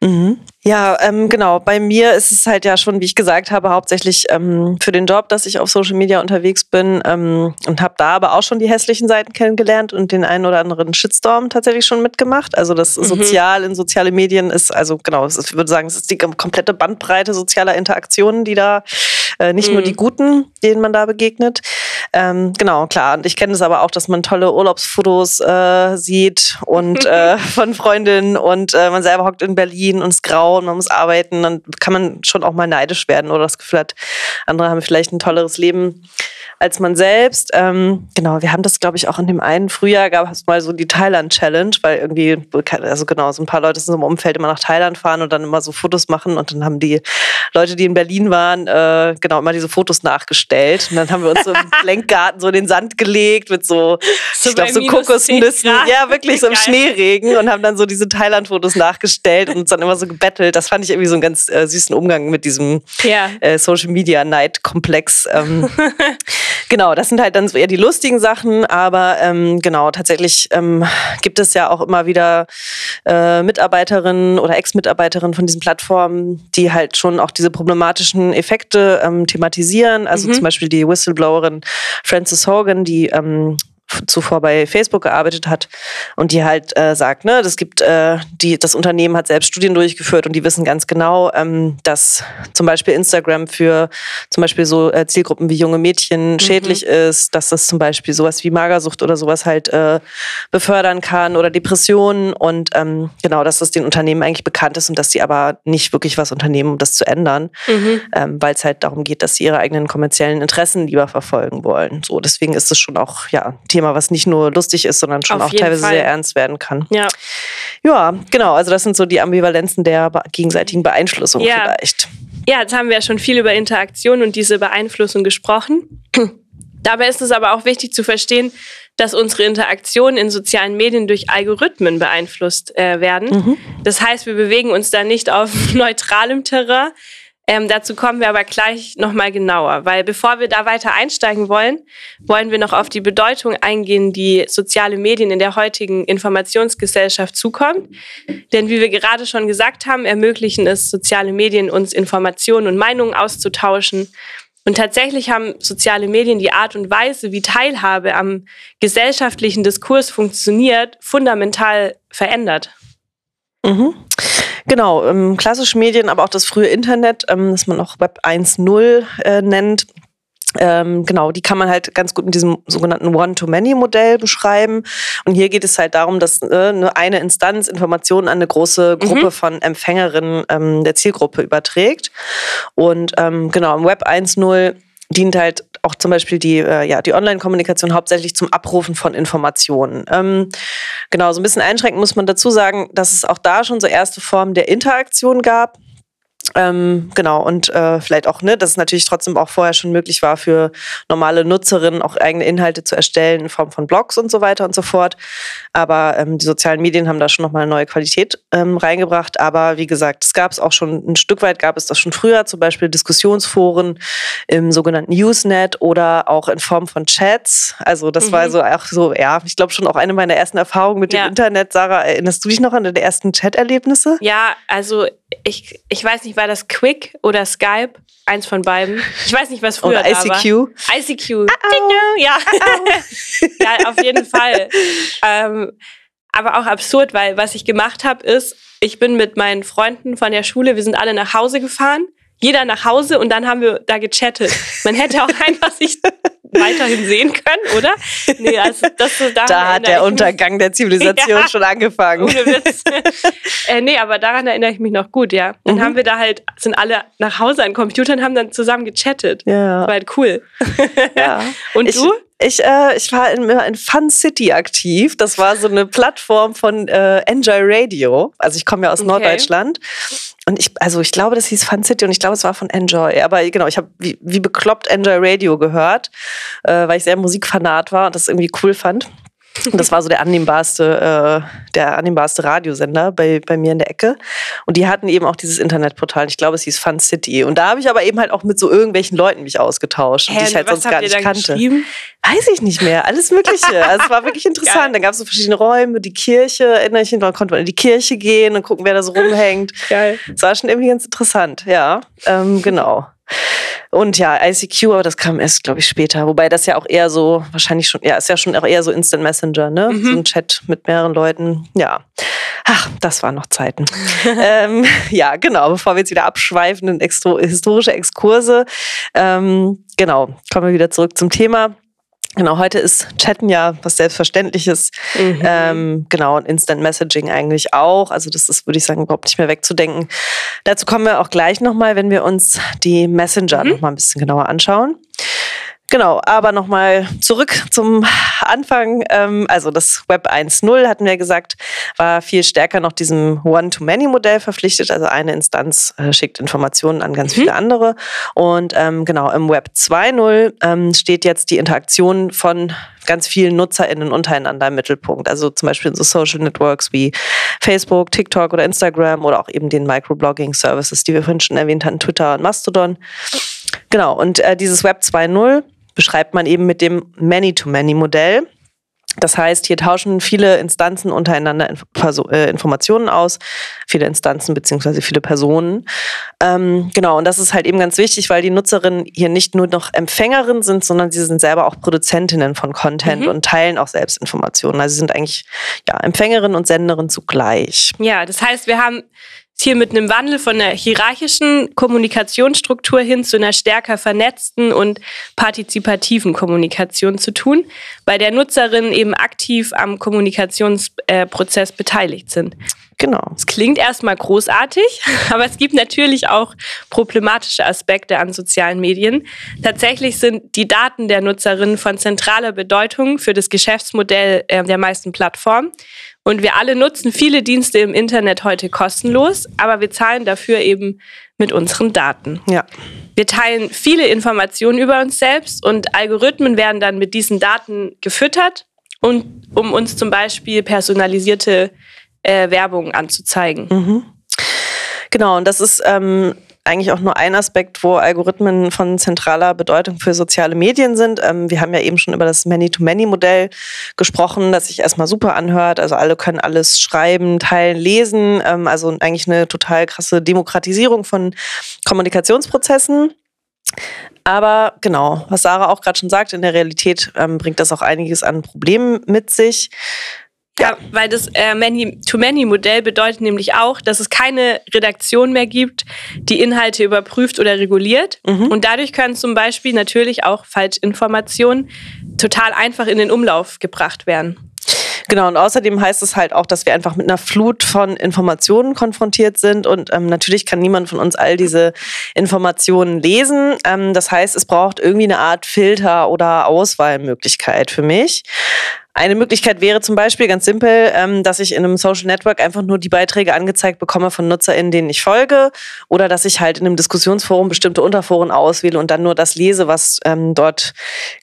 Mhm. Ja, ähm, genau. Bei mir ist es halt ja schon, wie ich gesagt habe, hauptsächlich ähm, für den Job, dass ich auf Social Media unterwegs bin ähm, und habe da aber auch schon die hässlichen Seiten kennengelernt und den einen oder anderen Shitstorm tatsächlich schon mitgemacht. Also das Mhm. Sozial in soziale Medien ist, also genau, ist, ich würde sagen, es ist die komplette Bandbreite sozialer Interaktionen, die da äh, nicht nur Mhm. die guten, denen man da begegnet. Ähm, genau, klar. Und ich kenne es aber auch, dass man tolle Urlaubsfotos äh, sieht und äh, von Freundinnen und äh, man selber hockt in Berlin und es ist grau und man muss arbeiten. Dann kann man schon auch mal neidisch werden oder das Gefühl hat, andere haben vielleicht ein tolleres Leben als man selbst. Ähm, genau, wir haben das, glaube ich, auch in dem einen Frühjahr gab es mal so die Thailand-Challenge, weil irgendwie, also genau, so ein paar Leute sind im Umfeld immer nach Thailand fahren und dann immer so Fotos machen und dann haben die Leute, die in Berlin waren, äh, genau, immer diese Fotos nachgestellt. Und dann haben wir uns so im Lenkgarten so in den Sand gelegt mit so, So ich glaube, so minus 10 Kokosnüssen. Ja, wirklich so im Geil. Schneeregen und haben dann so diese Thailand-Fotos nachgestellt und uns dann immer so gebettelt. Das fand ich irgendwie so einen ganz äh, süßen Umgang mit diesem Ja. äh, Social Media Neid-Komplex. Ähm, genau, das sind halt dann so eher die lustigen Sachen, aber ähm, genau, tatsächlich ähm, gibt es ja auch immer wieder äh, Mitarbeiterinnen oder Ex-Mitarbeiterinnen von diesen Plattformen, die halt schon auch diese problematischen Effekte ähm, thematisieren. Also Mhm. zum Beispiel die Whistleblowerin Frances Hogan, die ähm, zuvor bei Facebook gearbeitet hat und die halt äh, sagt, ne, das gibt, äh, die, das Unternehmen hat selbst Studien durchgeführt und die wissen ganz genau, ähm, dass zum Beispiel Instagram für zum Beispiel so äh, Zielgruppen wie junge Mädchen schädlich ist, dass das zum Beispiel sowas wie Magersucht oder sowas halt äh, befördern kann oder Depressionen und ähm, genau, dass das den Unternehmen eigentlich bekannt ist und dass sie aber nicht wirklich was unternehmen, um das zu ändern, Mhm. ähm, weil es halt darum geht, dass sie ihre eigenen kommerziellen Interessen lieber verfolgen wollen. So, deswegen ist es schon auch ja ein Thema, was nicht nur lustig ist, sondern schon Auf auch teilweise Fall. sehr ernst werden kann. Ja. Ja, genau. Also das sind so die Ambivalenzen der gegenseitigen Beeinflussung Ja. vielleicht. Ja, jetzt haben wir ja schon viel über Interaktion und diese Beeinflussung gesprochen. Dabei ist es aber auch wichtig zu verstehen, dass unsere Interaktionen in sozialen Medien durch Algorithmen beeinflusst äh, werden. Das heißt, wir bewegen uns da nicht auf neutralem Terrain. Ähm, dazu kommen wir aber gleich nochmal genauer, weil bevor wir da weiter einsteigen wollen, wollen wir noch auf die Bedeutung eingehen, die soziale Medien in der heutigen Informationsgesellschaft zukommt. Denn wie wir gerade schon gesagt haben, ermöglichen es soziale Medien, uns Informationen und Meinungen auszutauschen. Und tatsächlich haben soziale Medien die Art und Weise, wie Teilhabe am gesellschaftlichen Diskurs funktioniert, fundamental verändert. Mhm. Genau, ähm, klassische Medien, aber auch das frühe Internet, ähm, das man auch Web 1.0 äh, nennt. Ähm, genau, die kann man halt ganz gut mit diesem sogenannten One-to-Many-Modell beschreiben. Und hier geht es halt darum, dass äh, nur eine Instanz Informationen an eine große Gruppe von Empfängerinnen ähm, der Zielgruppe überträgt. Und ähm, genau, im Web 1.0 dient halt auch zum Beispiel die, äh, ja, die Online-Kommunikation hauptsächlich zum Abrufen von Informationen. Ähm, genau, so ein bisschen einschränkend muss man dazu sagen, dass es auch da schon so erste Formen der Interaktion gab. Ähm, genau, und äh, vielleicht auch, ne, dass es natürlich trotzdem auch vorher schon möglich war, für normale Nutzerinnen auch eigene Inhalte zu erstellen in Form von Blogs und so weiter und so fort. Aber ähm, die sozialen Medien haben da schon nochmal eine neue Qualität ähm, reingebracht. Aber wie gesagt, es gab es auch schon ein Stück weit, gab es das schon früher, zum Beispiel Diskussionsforen im sogenannten Usenet oder auch in Form von Chats. Also das war Mhm. so auch so, ja, ich glaube schon auch eine meiner ersten Erfahrungen mit dem Ja. Internet. Sarah, erinnerst du dich noch an deine ersten Chat-Erlebnisse? Ja, also ich, ich weiß nicht, war das Quick oder Skype? Eins von beiden. Ich weiß nicht, was früher Oder da war. ICQ. ICQ. Ja. ja, auf jeden Fall. Ähm, aber auch absurd, weil was ich gemacht habe, ist, ich bin mit meinen Freunden von der Schule, wir sind alle nach Hause gefahren, jeder nach Hause und dann haben wir da gechattet. Man hätte auch einfach sich weiterhin sehen können, oder? Nee, also das, daran Da hat der mich- Untergang der Zivilisation Ja. schon angefangen. ohne Witz. äh, nee, aber daran erinnere ich mich noch gut, ja. Dann Mhm. haben wir da halt, sind alle nach Hause an Computern, haben dann zusammen gechattet. Ja. War halt cool. ja. Und ich, du? Ich, äh, ich war in, in Fun City aktiv. Das war so eine Plattform von äh, Enjoy Radio. Also ich komme ja aus Okay. Norddeutschland. Und ich, also ich glaube, das hieß Fun City und ich glaube, es war von Enjoy. Aber genau, ich habe wie, wie bekloppt Enjoy Radio gehört, äh, weil ich sehr Musikfanat war und das irgendwie cool fand. Und das war so der annehmbarste, äh, der annehmbarste Radiosender bei, bei mir in der Ecke. Und die hatten eben auch dieses Internetportal. Ich glaube, es hieß Fun City. Und da habe ich aber eben halt auch mit so irgendwelchen Leuten mich ausgetauscht, die Hä, ich halt sonst gar nicht kannte. Weiß ich nicht mehr. Alles Mögliche. Also es war wirklich interessant. Dann gab es so verschiedene Räume, die Kirche, erinnere ich mich, dann konnte man in die Kirche gehen und gucken, wer da so rumhängt. Geil. Es war schon irgendwie ganz interessant, ja. Ähm, genau. Und ja, ICQ, aber das kam erst, glaube ich, später. Wobei das ja auch eher so, wahrscheinlich schon, ja, ist ja schon auch eher so Instant Messenger, ne? Mhm. So ein Chat mit mehreren Leuten. Ja. Ach, das waren noch Zeiten. ähm, ja, genau, bevor wir jetzt wieder abschweifen in historische Exkurse. Ähm, genau, kommen wir wieder zurück zum Thema. Genau, heute ist Chatten ja was Selbstverständliches. Mhm. Ähm, genau, und Instant Messaging eigentlich auch. Also das ist, würde ich sagen, überhaupt nicht mehr wegzudenken. Dazu kommen wir auch gleich nochmal, wenn wir uns die Messenger Mhm. noch mal ein bisschen genauer anschauen. Genau, aber nochmal zurück zum Anfang. Ähm, also das Web 1.0, hatten wir gesagt, war viel stärker noch diesem One-to-Many-Modell verpflichtet. Also eine Instanz äh, schickt Informationen an ganz Mhm. viele andere. Und ähm, genau, im Web 2.0 ähm, steht jetzt die Interaktion von ganz vielen NutzerInnen untereinander im Mittelpunkt. Also zum Beispiel in so Social Networks wie Facebook, TikTok oder Instagram oder auch eben den Microblogging-Services, die wir vorhin schon erwähnt hatten, Twitter und Mastodon. Genau, und äh, dieses Web 2.0 beschreibt man eben mit dem Many-to-Many-Modell. Das heißt, hier tauschen viele Instanzen untereinander äh, Informationen aus, viele Instanzen beziehungsweise viele Personen. Ähm, genau, und das ist halt eben ganz wichtig, weil die Nutzerinnen hier nicht nur noch Empfängerinnen sind, sondern sie sind selber auch Produzentinnen von Content Mhm. und teilen auch selbst Informationen. Also sie sind eigentlich ja, Empfängerin und Senderin zugleich. Ja, das heißt, wir haben hier mit einem Wandel von einer hierarchischen Kommunikationsstruktur hin zu einer stärker vernetzten und partizipativen Kommunikation zu tun, bei der Nutzerinnen eben aktiv am Kommunikationsprozess beteiligt sind. Genau. Es klingt erstmal großartig, aber es gibt natürlich auch problematische Aspekte an sozialen Medien. Tatsächlich sind die Daten der Nutzerinnen von zentraler Bedeutung für das Geschäftsmodell äh, der meisten Plattformen. Und wir alle nutzen viele Dienste im Internet heute kostenlos, aber wir zahlen dafür eben mit unseren Daten. Ja. Wir teilen viele Informationen über uns selbst und Algorithmen werden dann mit diesen Daten gefüttert, und, um uns zum Beispiel personalisierte äh, Werbung anzuzeigen. Mhm. Genau, und das ist ähm, eigentlich auch nur ein Aspekt, wo Algorithmen von zentraler Bedeutung für soziale Medien sind. Ähm, wir haben ja eben schon über das Many-to-Many-Modell gesprochen, das sich erstmal super anhört. Also alle können alles schreiben, teilen, lesen. Ähm, also eigentlich eine total krasse Demokratisierung von Kommunikationsprozessen. Aber genau, was Sarah auch gerade schon sagt, in der Realität ähm, bringt das auch einiges an Problemen mit sich. Ja, weil das äh, Many-to-Many-Modell bedeutet nämlich auch, dass es keine Redaktion mehr gibt, die Inhalte überprüft oder reguliert. Mhm. Und dadurch können zum Beispiel natürlich auch Falschinformationen total einfach in den Umlauf gebracht werden. Genau, und außerdem heißt es halt auch, dass wir einfach mit einer Flut von Informationen konfrontiert sind und ähm, natürlich kann niemand von uns all diese Informationen lesen. Ähm, das heißt, es braucht irgendwie eine Art Filter oder Auswahlmöglichkeit für mich. Eine Möglichkeit wäre zum Beispiel ganz simpel, ähm, dass ich in einem Social Network einfach nur die Beiträge angezeigt bekomme von NutzerInnen, denen ich folge, oder dass ich halt in einem Diskussionsforum bestimmte Unterforen auswähle und dann nur das lese, was ähm, dort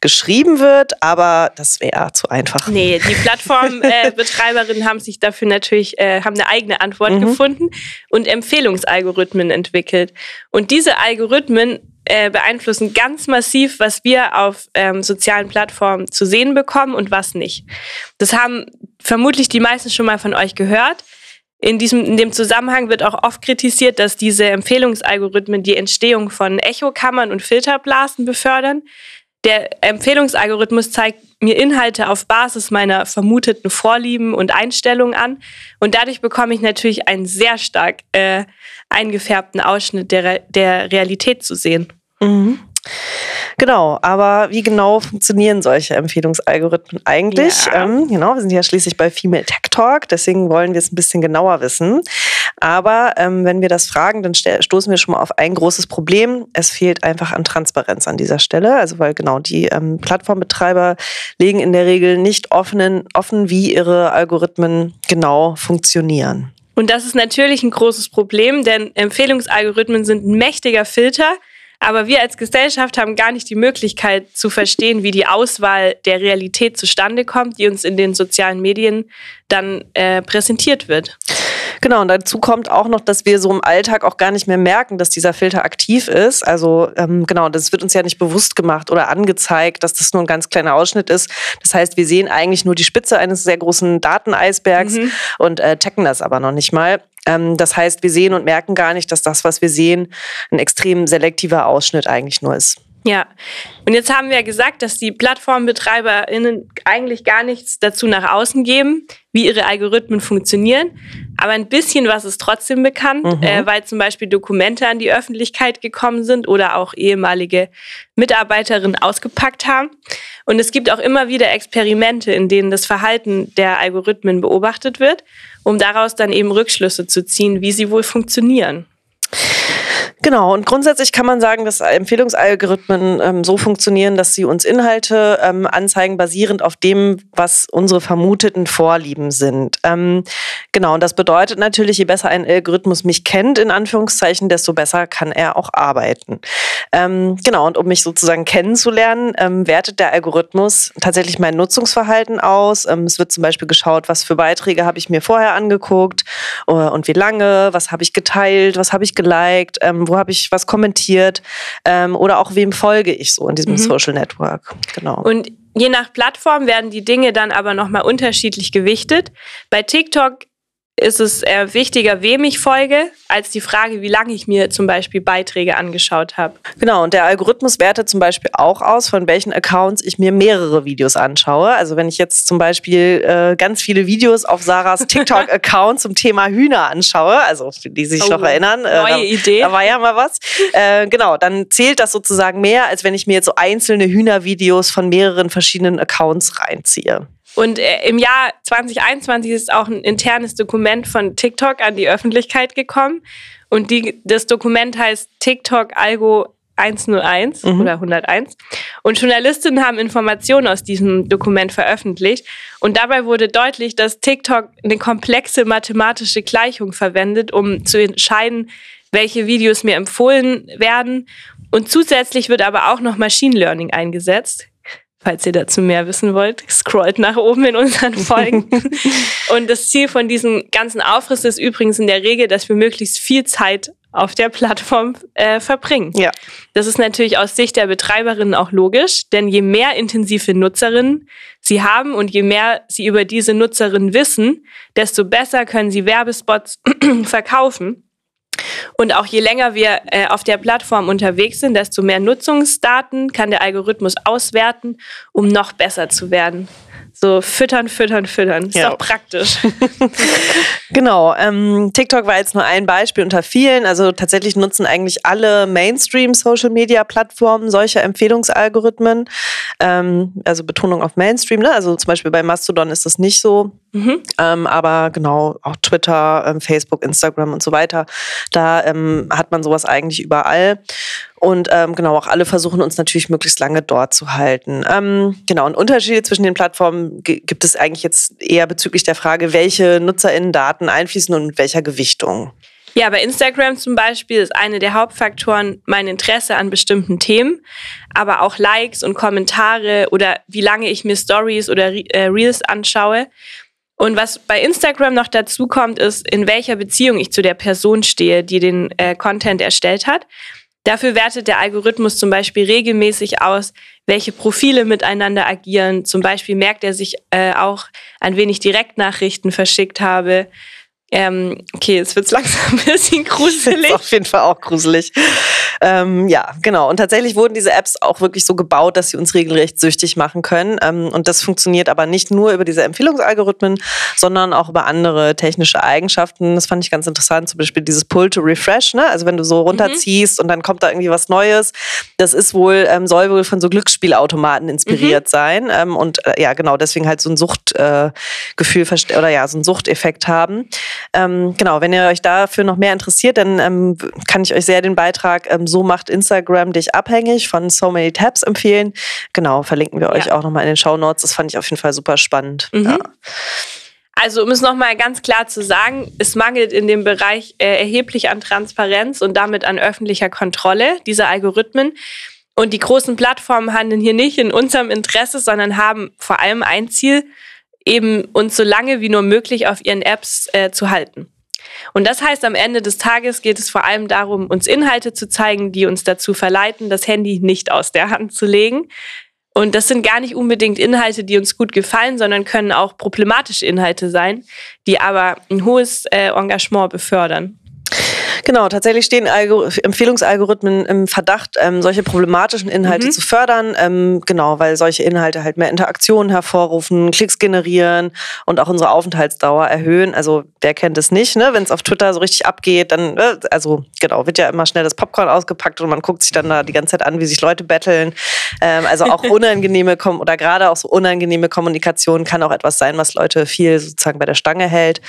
geschrieben wird. Aber das wäre zu einfach. Nee, die Plattformbetreiberinnen haben sich dafür natürlich, äh, haben eine eigene Antwort Mhm. gefunden und Empfehlungsalgorithmen entwickelt. Und diese Algorithmen äh, beeinflussen ganz massiv, was wir auf ähm, sozialen Plattformen zu sehen bekommen und was nicht. Das haben vermutlich die meisten schon mal von euch gehört. In, diesem, in dem Zusammenhang wird auch oft kritisiert, dass diese Empfehlungsalgorithmen die Entstehung von Echokammern und Filterblasen befördern. Der Empfehlungsalgorithmus zeigt mir Inhalte auf Basis meiner vermuteten Vorlieben und Einstellungen an. Und dadurch bekomme ich natürlich einen sehr stark äh, eingefärbten Ausschnitt der, der Realität zu sehen. Mhm. Genau, aber wie genau funktionieren solche Empfehlungsalgorithmen eigentlich? Ja. Ähm, genau, wir sind ja schließlich bei Female Tech Talk, deswegen wollen wir es ein bisschen genauer wissen. Aber ähm, wenn wir das fragen, dann stoßen wir schon mal auf ein großes Problem. Es fehlt einfach an Transparenz an dieser Stelle. Also weil genau die ähm, Plattformbetreiber legen in der Regel nicht offenen, offen, wie ihre Algorithmen genau funktionieren. Und das ist natürlich ein großes Problem, denn Empfehlungsalgorithmen sind ein mächtiger Filter, aber wir als Gesellschaft haben gar nicht die Möglichkeit zu verstehen, wie die Auswahl der Realität zustande kommt, die uns in den sozialen Medien dann äh, präsentiert wird. Genau, und dazu kommt auch noch, dass wir so im Alltag auch gar nicht mehr merken, dass dieser Filter aktiv ist. Also ähm, genau, das wird uns ja nicht bewusst gemacht oder angezeigt, dass das nur ein ganz kleiner Ausschnitt ist. Das heißt, wir sehen eigentlich nur die Spitze eines sehr großen Dateneisbergs mhm. und äh, checken das aber noch nicht mal. Ähm, das heißt, wir sehen und merken gar nicht, dass das, was wir sehen, ein extrem selektiver Ausschnitt eigentlich nur ist. Ja, und jetzt haben wir ja gesagt, dass die PlattformbetreiberInnen eigentlich gar nichts dazu nach außen geben, wie ihre Algorithmen funktionieren. Aber ein bisschen was ist trotzdem bekannt, mhm. äh, weil zum Beispiel Dokumente an die Öffentlichkeit gekommen sind oder auch ehemalige Mitarbeiterinnen ausgepackt haben. Und es gibt auch immer wieder Experimente, in denen das Verhalten der Algorithmen beobachtet wird, um daraus dann eben Rückschlüsse zu ziehen, wie sie wohl funktionieren. Genau, und grundsätzlich kann man sagen, dass Empfehlungsalgorithmen ähm, so funktionieren, dass sie uns Inhalte ähm, anzeigen, basierend auf dem, was unsere vermuteten Vorlieben sind. Ähm, genau, und das bedeutet natürlich, je besser ein Algorithmus mich kennt, in Anführungszeichen, desto besser kann er auch arbeiten. Ähm, genau, und um mich sozusagen kennenzulernen, ähm, wertet der Algorithmus tatsächlich mein Nutzungsverhalten aus. Ähm, es wird zum Beispiel geschaut, was für Beiträge habe ich mir vorher angeguckt uh, und wie lange, was habe ich geteilt, was habe ich geliked, wo habe ich was kommentiert ähm, oder auch wem folge ich so in diesem mhm. Social Network. Genau. Und je nach Plattform werden die Dinge dann aber nochmal unterschiedlich gewichtet. Bei TikTok ist es eher wichtiger, wem ich folge, als die Frage, wie lange ich mir zum Beispiel Beiträge angeschaut habe. Genau, und der Algorithmus wertet zum Beispiel auch aus, von welchen Accounts ich mir mehrere Videos anschaue. Also wenn ich jetzt zum Beispiel äh, ganz viele Videos auf Sarahs TikTok-Account zum Thema Hühner anschaue, also die sich oh, noch erinnern, äh, neue da, Idee. da war ja mal was. Äh, genau, dann zählt das sozusagen mehr, als wenn ich mir jetzt so einzelne Hühnervideos von mehreren verschiedenen Accounts reinziehe. Und äh, im Jahr 2021 ist auch ein internes Dokument von TikTok an die Öffentlichkeit gekommen. Und die, das Dokument heißt TikTok Algo 101 mhm. oder 101. Und Journalistinnen haben Informationen aus diesem Dokument veröffentlicht. Und dabei wurde deutlich, dass TikTok eine komplexe mathematische Gleichung verwendet, um zu entscheiden, welche Videos mir empfohlen werden. Und zusätzlich wird aber auch noch Machine Learning eingesetzt. Falls ihr dazu mehr wissen wollt, scrollt nach oben in unseren Folgen. und das Ziel von diesem ganzen Aufriss ist übrigens in der Regel, dass wir möglichst viel Zeit auf der Plattform äh, verbringen. Ja. Das ist natürlich aus Sicht der Betreiberinnen auch logisch, denn je mehr intensive Nutzerinnen sie haben und je mehr sie über diese Nutzerinnen wissen, desto besser können sie Werbespots verkaufen. Und auch je länger wir äh, auf der Plattform unterwegs sind, desto mehr Nutzungsdaten kann der Algorithmus auswerten, um noch besser zu werden. So füttern, füttern, füttern. Ist ja. doch praktisch. genau. Ähm, TikTok war jetzt nur ein Beispiel unter vielen. Also tatsächlich nutzen eigentlich alle Mainstream-Social-Media-Plattformen solche Empfehlungsalgorithmen. Ähm, also Betonung auf Mainstream. Ne? Also zum Beispiel bei Mastodon ist das nicht so. Mhm. Ähm, aber genau, auch Twitter, ähm, Facebook, Instagram und so weiter. Da ähm, hat man sowas eigentlich überall. Und ähm, genau, auch alle versuchen uns natürlich möglichst lange dort zu halten. Ähm, genau, und Unterschiede zwischen den Plattformen gibt es eigentlich jetzt eher bezüglich der Frage, welche NutzerInnen-Daten einfließen und mit welcher Gewichtung. Ja, bei Instagram zum Beispiel ist eine der Hauptfaktoren mein Interesse an bestimmten Themen, aber auch Likes und Kommentare oder wie lange ich mir Stories oder äh, Reels anschaue. Und was bei Instagram noch dazu kommt, ist, in welcher Beziehung ich zu der Person stehe, die den äh, Content erstellt hat. Dafür wertet der Algorithmus zum Beispiel regelmäßig aus, welche Profile miteinander agieren. Zum Beispiel merkt er sich äh, auch, an wen ich Direktnachrichten verschickt habe. Ähm, okay, jetzt wird's langsam ein bisschen gruselig. Auf jeden Fall auch gruselig. Ähm, ja, genau. Und tatsächlich wurden diese Apps auch wirklich so gebaut, dass sie uns regelrecht süchtig machen können. Ähm, und das funktioniert aber nicht nur über diese Empfehlungsalgorithmen, sondern auch über andere technische Eigenschaften. Das fand ich ganz interessant. Zum Beispiel dieses Pull to Refresh. Ne? Also wenn du so runterziehst mhm. und dann kommt da irgendwie was Neues. Das ist wohl, ähm, soll wohl von so Glücksspielautomaten inspiriert mhm. sein. Ähm, und äh, ja, genau, deswegen halt so ein Suchtgefühl äh, oder ja, so ein Suchteffekt haben. Ähm, genau, wenn ihr euch dafür noch mehr interessiert, dann ähm, kann ich euch sehr den Beitrag ähm, So macht Instagram dich abhängig von So Many Tabs empfehlen. Genau, verlinken wir euch ja. auch nochmal in den Show Notes. Das fand ich auf jeden Fall super spannend. Mhm. Ja. Also um es nochmal ganz klar zu sagen, es mangelt in dem Bereich äh, erheblich an Transparenz und damit an öffentlicher Kontrolle dieser Algorithmen. Und die großen Plattformen handeln hier nicht in unserem Interesse, sondern haben vor allem ein Ziel, eben uns so lange wie nur möglich auf ihren Apps äh, zu halten. Und das heißt, am Ende des Tages geht es vor allem darum, uns Inhalte zu zeigen, die uns dazu verleiten, das Handy nicht aus der Hand zu legen. Und das sind gar nicht unbedingt Inhalte, die uns gut gefallen, sondern können auch problematische Inhalte sein, die aber ein hohes äh, Engagement befördern. Genau, tatsächlich stehen Algo Empfehlungsalgorithmen im Verdacht, ähm, solche problematischen Inhalte mhm. zu fördern. Ähm, genau, weil solche Inhalte halt mehr Interaktionen hervorrufen, Klicks generieren und auch unsere Aufenthaltsdauer erhöhen. Also wer kennt es nicht, ne? Wenn es auf Twitter so richtig abgeht, dann, äh, also genau, wird ja immer schnell das Popcorn ausgepackt und man guckt sich dann da die ganze Zeit an, wie sich Leute betteln. Ähm, also auch unangenehme Kom oder gerade auch so unangenehme Kommunikation kann auch etwas sein, was Leute viel sozusagen bei der Stange hält.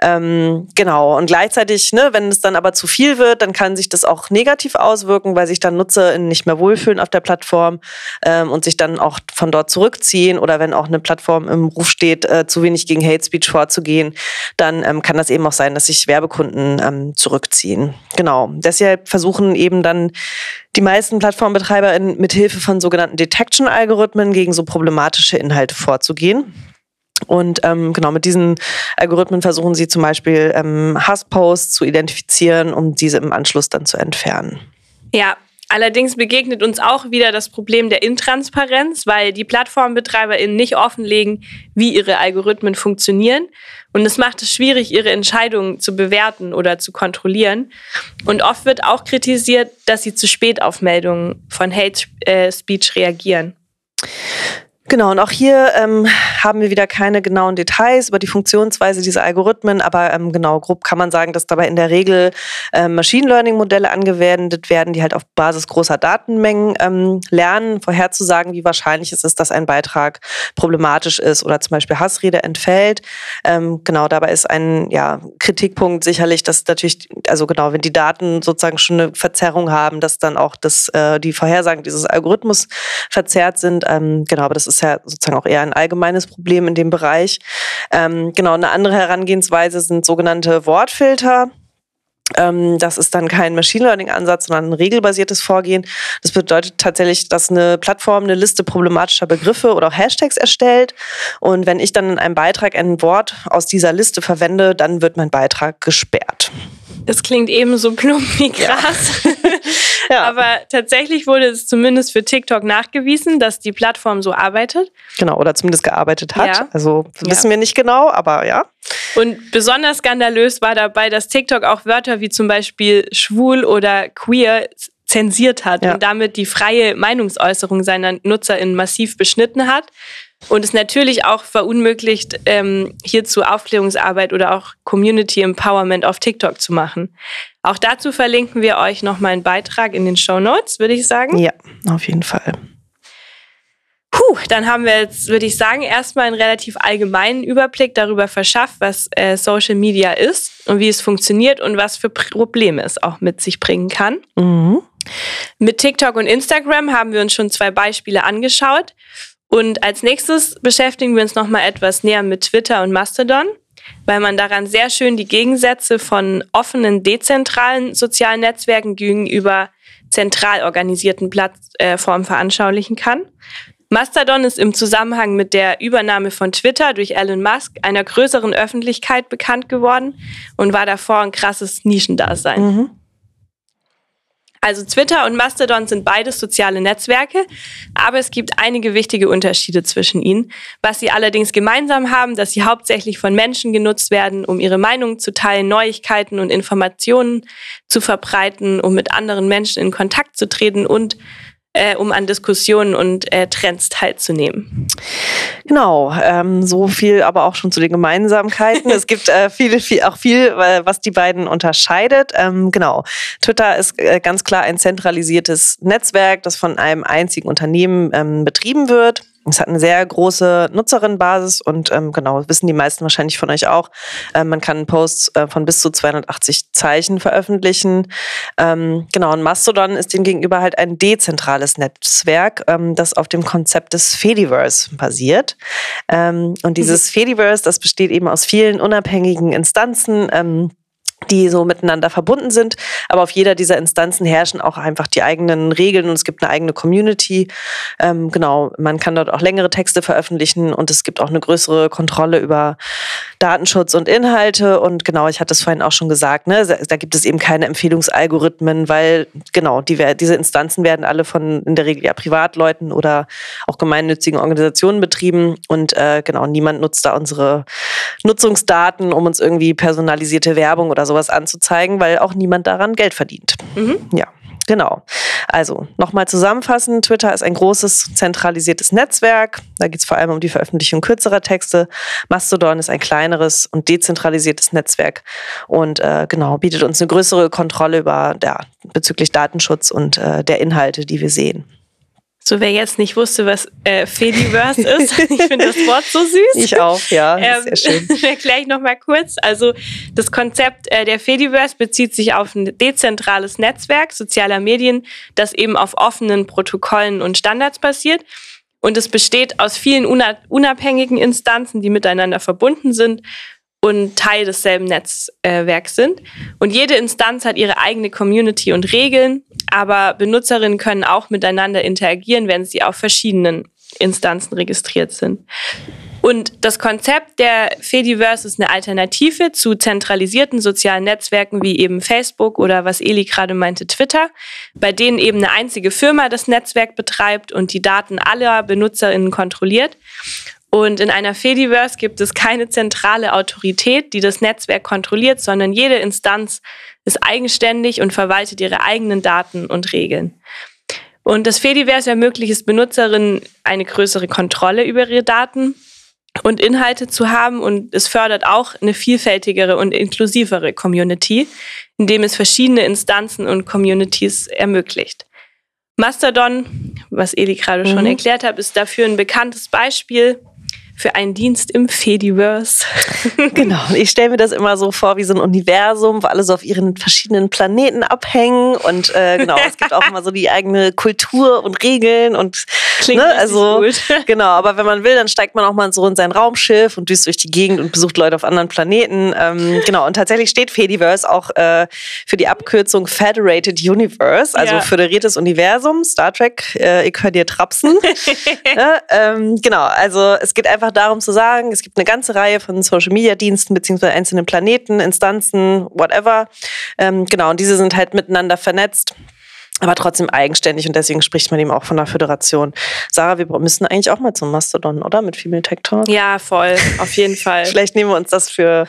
Ähm, genau, und gleichzeitig, ne, wenn es dann aber zu viel wird, dann kann sich das auch negativ auswirken, weil sich dann NutzerInnen nicht mehr wohlfühlen auf der Plattform ähm, und sich dann auch von dort zurückziehen oder wenn auch eine Plattform im Ruf steht, äh, zu wenig gegen Hate Speech vorzugehen, dann ähm, kann das eben auch sein, dass sich Werbekunden ähm, zurückziehen. Genau. Deshalb versuchen eben dann die meisten Plattformbetreiber mit Hilfe von sogenannten Detection-Algorithmen gegen so problematische Inhalte vorzugehen. Und ähm, genau mit diesen Algorithmen versuchen sie zum Beispiel ähm, Hassposts zu identifizieren, um diese im Anschluss dann zu entfernen. Ja, allerdings begegnet uns auch wieder das Problem der Intransparenz, weil die PlattformbetreiberInnen nicht offenlegen, wie ihre Algorithmen funktionieren. Und es macht es schwierig, ihre Entscheidungen zu bewerten oder zu kontrollieren. Und oft wird auch kritisiert, dass sie zu spät auf Meldungen von Hate äh, Speech reagieren. Genau, und auch hier ähm, haben wir wieder keine genauen Details über die Funktionsweise dieser Algorithmen, aber ähm, genau, grob kann man sagen, dass dabei in der Regel ähm, Machine Learning-Modelle angewendet werden, die halt auf Basis großer Datenmengen ähm, lernen, vorherzusagen, wie wahrscheinlich es ist, dass ein Beitrag problematisch ist oder zum Beispiel Hassrede entfällt. Ähm, genau, dabei ist ein ja, Kritikpunkt sicherlich, dass natürlich, also genau, wenn die Daten sozusagen schon eine Verzerrung haben, dass dann auch das, äh, die Vorhersagen dieses Algorithmus verzerrt sind. Ähm, genau, aber das ist ja sozusagen auch eher ein allgemeines Problem in dem Bereich. Ähm, genau, eine andere Herangehensweise sind sogenannte Wortfilter. Ähm, das ist dann kein Machine Learning-Ansatz, sondern ein regelbasiertes Vorgehen. Das bedeutet tatsächlich, dass eine Plattform eine Liste problematischer Begriffe oder auch Hashtags erstellt. Und wenn ich dann in einem Beitrag ein Wort aus dieser Liste verwende, dann wird mein Beitrag gesperrt. Das klingt ebenso plump wie krass. Ja. ja. Aber tatsächlich wurde es zumindest für TikTok nachgewiesen, dass die Plattform so arbeitet. Genau, oder zumindest gearbeitet hat. Ja. Also wissen wir nicht genau, aber ja. Und besonders skandalös war dabei, dass TikTok auch Wörter wie zum Beispiel schwul oder queer zensiert hat ja. und damit die freie Meinungsäußerung seiner NutzerInnen massiv beschnitten hat und es natürlich auch verunmöglicht, ähm, hierzu Aufklärungsarbeit oder auch Community Empowerment auf TikTok zu machen. Auch dazu verlinken wir euch nochmal einen Beitrag in den Show Notes, würde ich sagen. Ja, auf jeden Fall. Puh, dann haben wir jetzt, würde ich sagen, erstmal einen relativ allgemeinen Überblick darüber verschafft, was äh, Social Media ist und wie es funktioniert und was für Probleme es auch mit sich bringen kann. Mhm. Mit TikTok und Instagram haben wir uns schon zwei Beispiele angeschaut. Und als nächstes beschäftigen wir uns nochmal etwas näher mit Twitter und Mastodon, weil man daran sehr schön die Gegensätze von offenen, dezentralen sozialen Netzwerken gegenüber zentral organisierten Plattformen veranschaulichen kann. Mastodon ist im Zusammenhang mit der Übernahme von Twitter durch Elon Musk einer größeren Öffentlichkeit bekannt geworden und war davor ein krasses Nischendasein. Mhm. Also Twitter und Mastodon sind beides soziale Netzwerke, aber es gibt einige wichtige Unterschiede zwischen ihnen. Was sie allerdings gemeinsam haben, dass sie hauptsächlich von Menschen genutzt werden, um ihre Meinung zu teilen, Neuigkeiten und Informationen zu verbreiten, um mit anderen Menschen in Kontakt zu treten und äh, um an Diskussionen und äh, Trends teilzunehmen. Genau, ähm, so viel aber auch schon zu den Gemeinsamkeiten. es gibt äh, viel, viel, auch viel, was die beiden unterscheidet. Ähm, genau, Twitter ist äh, ganz klar ein zentralisiertes Netzwerk, das von einem einzigen Unternehmen ähm, betrieben wird. Es hat eine sehr große Nutzerinnenbasis und ähm, genau, wissen die meisten wahrscheinlich von euch auch. Ähm, man kann Posts äh, von bis zu 280 Zeichen veröffentlichen. Ähm, genau, und Mastodon ist demgegenüber halt ein dezentrales Netzwerk, ähm, das auf dem Konzept des Fediverse basiert. Ähm, und dieses mhm. Fediverse, das besteht eben aus vielen unabhängigen Instanzen ähm, die so miteinander verbunden sind. Aber auf jeder dieser Instanzen herrschen auch einfach die eigenen Regeln und es gibt eine eigene Community. Ähm, genau, man kann dort auch längere Texte veröffentlichen und es gibt auch eine größere Kontrolle über Datenschutz und Inhalte. Und genau, ich hatte es vorhin auch schon gesagt, ne, da gibt es eben keine Empfehlungsalgorithmen, weil genau, die, diese Instanzen werden alle von in der Regel ja Privatleuten oder auch gemeinnützigen Organisationen betrieben. Und äh, genau, niemand nutzt da unsere Nutzungsdaten, um uns irgendwie personalisierte Werbung oder sowas anzuzeigen, weil auch niemand daran Geld verdient. Mhm. Ja. Genau. Also nochmal zusammenfassen, Twitter ist ein großes zentralisiertes Netzwerk. Da geht es vor allem um die Veröffentlichung kürzerer Texte. Mastodon ist ein kleineres und dezentralisiertes Netzwerk und äh, genau bietet uns eine größere Kontrolle über ja, bezüglich Datenschutz und äh, der Inhalte, die wir sehen. So, wer jetzt nicht wusste, was äh, Fediverse ist, ich finde das Wort so süß. Ich auch, ja, ähm, sehr schön. Erkläre ich nochmal kurz. Also das Konzept äh, der Fediverse bezieht sich auf ein dezentrales Netzwerk sozialer Medien, das eben auf offenen Protokollen und Standards basiert. Und es besteht aus vielen unabhängigen Instanzen, die miteinander verbunden sind und Teil desselben Netzwerks sind. Und jede Instanz hat ihre eigene Community und Regeln, aber Benutzerinnen können auch miteinander interagieren, wenn sie auf verschiedenen Instanzen registriert sind. Und das Konzept der Fediverse ist eine Alternative zu zentralisierten sozialen Netzwerken wie eben Facebook oder was Eli gerade meinte, Twitter, bei denen eben eine einzige Firma das Netzwerk betreibt und die Daten aller Benutzerinnen kontrolliert. Und in einer Fediverse gibt es keine zentrale Autorität, die das Netzwerk kontrolliert, sondern jede Instanz ist eigenständig und verwaltet ihre eigenen Daten und Regeln. Und das Fediverse ermöglicht es Benutzerinnen eine größere Kontrolle über ihre Daten und Inhalte zu haben und es fördert auch eine vielfältigere und inklusivere Community, indem es verschiedene Instanzen und Communities ermöglicht. Mastodon, was Eli gerade schon mhm. erklärt hat, ist dafür ein bekanntes Beispiel für einen Dienst im Fediverse. genau, ich stelle mir das immer so vor wie so ein Universum, wo alle so auf ihren verschiedenen Planeten abhängen und äh, genau, es gibt auch immer so die eigene Kultur und Regeln und Klingt ne, also gut. genau, aber wenn man will, dann steigt man auch mal so in sein Raumschiff und düst durch die Gegend und besucht Leute auf anderen Planeten. Ähm, genau, und tatsächlich steht Fediverse auch äh, für die Abkürzung Federated Universe, also ja. föderiertes Universum, Star Trek, äh, ich höre dir trapsen. ja, ähm, genau, also es geht einfach darum zu sagen, es gibt eine ganze Reihe von Social-Media-Diensten beziehungsweise einzelnen Planeten, Instanzen, whatever. Ähm, genau, und diese sind halt miteinander vernetzt aber trotzdem eigenständig und deswegen spricht man eben auch von der Föderation. Sarah, wir müssen eigentlich auch mal zum Mastodon, oder? Mit Female Tech Talk? Ja, voll, auf jeden Fall. Vielleicht nehmen wir uns das für